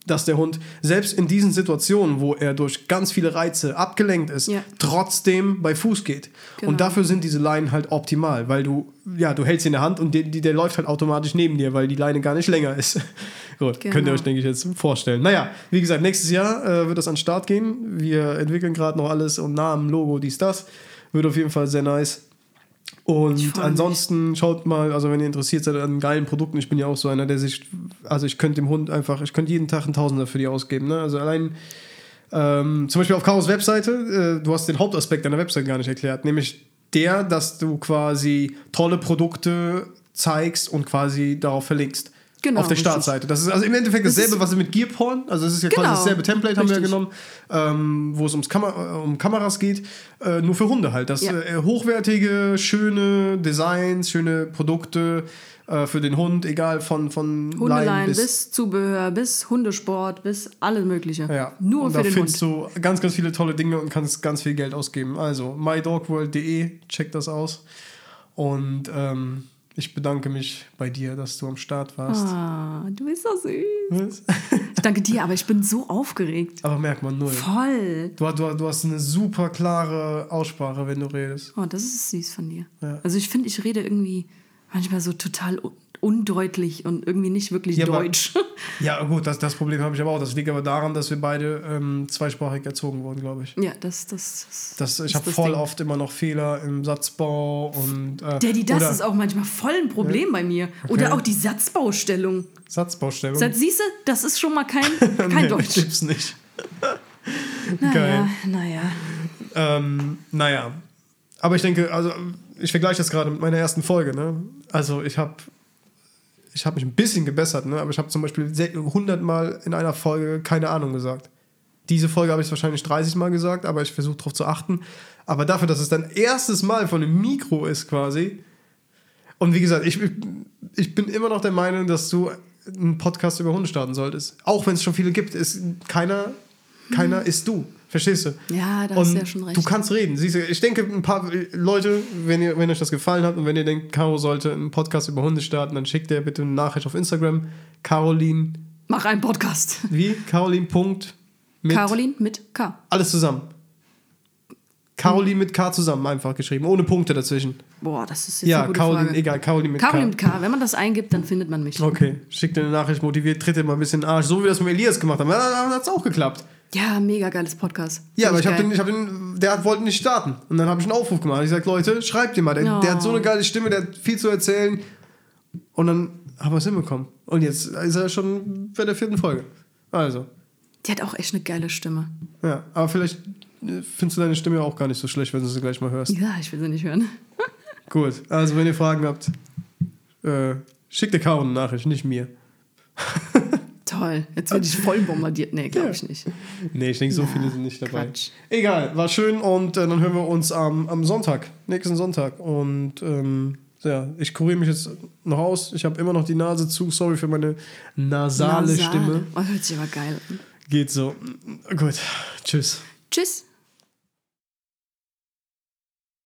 dass der Hund selbst in diesen Situationen, wo er durch ganz viele Reize abgelenkt ist, Ja. trotzdem bei Fuß geht. Genau. Und dafür sind diese Leinen halt optimal, weil du, ja, du hältst sie in der Hand und der, der läuft halt automatisch neben dir, weil die Leine gar nicht länger ist. [laughs] Gut, Genau. könnt ihr euch, denke ich, jetzt vorstellen. Naja, wie gesagt, nächstes Jahr äh, wird das an den Start gehen. Wir entwickeln gerade noch alles und Namen, Logo, dies, das. Wird auf jeden Fall sehr nice. Und freu mich. ansonsten schaut mal, also wenn ihr interessiert seid an geilen Produkten, ich bin ja auch so einer, der sich, also ich könnte dem Hund einfach, ich könnte jeden Tag einen Tausender für die ausgeben. Ne? Also allein ähm, zum Beispiel auf Karos Webseite, äh, du hast den Hauptaspekt deiner Webseite gar nicht erklärt, nämlich der, dass du quasi tolle Produkte zeigst und quasi darauf verlinkst. Genau, Auf der richtig. Startseite. Das ist also im Endeffekt Das dasselbe, ist- was wir mit Gearporn, also es ist ja quasi Genau, dasselbe Template, haben wir ja genommen, ähm, wo es ums Kamer äh, um Kameras geht, äh, nur für Hunde halt. Das Ja. äh, hochwertige, schöne Designs, schöne Produkte äh, für den Hund, egal von, von Hundeleien Leinen bis, bis Zubehör, bis Hundesport, bis alles Mögliche. ja. Nur und für da den findest Hund. du ganz, ganz viele tolle Dinge und kannst ganz viel Geld ausgeben. Also mydogworld.de, check das aus. Und ähm, ich bedanke mich bei dir, dass du am Start warst. Ah, du bist so süß. Ich danke dir, aber ich bin so aufgeregt. Aber merkt man null. Voll. Du, du, du hast eine super klare Aussprache, wenn du redest. Oh, das ist süß von dir. Ja. Also ich finde, ich rede irgendwie manchmal so total undeutlich und irgendwie nicht wirklich Ja, aber- deutsch. [laughs] Ja, gut, das, das Problem habe ich aber auch. Das liegt aber daran, dass wir beide ähm, zweisprachig erzogen wurden, glaube ich. ja, das, das, das, Das, ich habe voll Ding. oft immer noch Fehler im Satzbau und. Äh, Daddy, das oder ist auch manchmal voll ein Problem bei mir. Oder auch die Satzbaustellung. Satzbaustellung. Seit siehste, das ist schon mal kein, [laughs] kein Nee, Deutsch. Gibt's nicht. [laughs] Naja, naja. Ähm, naja. Aber ich denke, also ich vergleiche das gerade mit meiner ersten Folge. Ne? Also ich habe ich hab mich ein bisschen gebessert, ne? aber ich habe zum Beispiel 100 Mal in einer Folge keine Ahnung gesagt. Diese Folge habe ich wahrscheinlich 30 Mal gesagt, aber ich versuche darauf zu achten. Aber dafür, dass es dein erstes Mal von einem Mikro ist quasi. Und wie gesagt, ich, ich bin immer noch der Meinung, dass du einen Podcast über Hunde starten solltest. Auch wenn es schon viele gibt. Ist, keiner keiner ist du. Verstehst du? Ja, da und hast du ja schon recht. Du kannst reden. Siehst du, ich denke, ein paar Leute, wenn, ihr, wenn euch das gefallen hat und wenn ihr denkt, Caro sollte einen Podcast über Hunde starten, dann schickt ihr bitte eine Nachricht auf Instagram. Caroline, Mach einen Podcast. [laughs] wie? Caroline. Punkt mit Caroline mit K. alles zusammen. Caroline mit K zusammen einfach geschrieben, ohne Punkte dazwischen. Boah, das ist jetzt Ja, eine gute Caroline, Frage. egal, Caroline mit Caroline K. mit K. Wenn man das eingibt, dann findet man mich. Okay, schickt eine Nachricht, motiviert, tritt dir mal ein bisschen den Arsch, so wie wir das mit Elias gemacht haben. Dann hat es auch geklappt. Ja, mega geiles Podcast. Ja, aber ich habe den, ich hab den, der wollte nicht starten. Und dann habe ich einen Aufruf gemacht. Ich sag, Leute, schreibt ihr mal. Der, der hat so eine geile Stimme, der hat viel zu erzählen. Und dann haben wir es hinbekommen. Und jetzt ist er schon bei der vierten Folge. Also, Die hat auch echt eine geile Stimme. ja. Aber vielleicht äh, findest du deine Stimme auch gar nicht so schlecht, wenn du sie gleich mal hörst. Ja, ich will sie nicht hören. [laughs] Gut, also wenn ihr Fragen habt, äh, schickt der Caro eine Nachricht, nicht mir. [laughs] Toll. Jetzt werde ich voll bombardiert. Nee, glaube ich nicht. Nee, ich denke, so viele sind nicht dabei. Quatsch. Egal, war schön und äh, dann hören wir uns am, am Sonntag, nächsten Sonntag. Und ähm, ja, ich kuriere mich jetzt noch aus. Ich habe immer noch die Nase zu. Sorry für meine nasale Nasal. Stimme. Oh, hört sich aber geil an. Geht so. Gut, tschüss. Tschüss.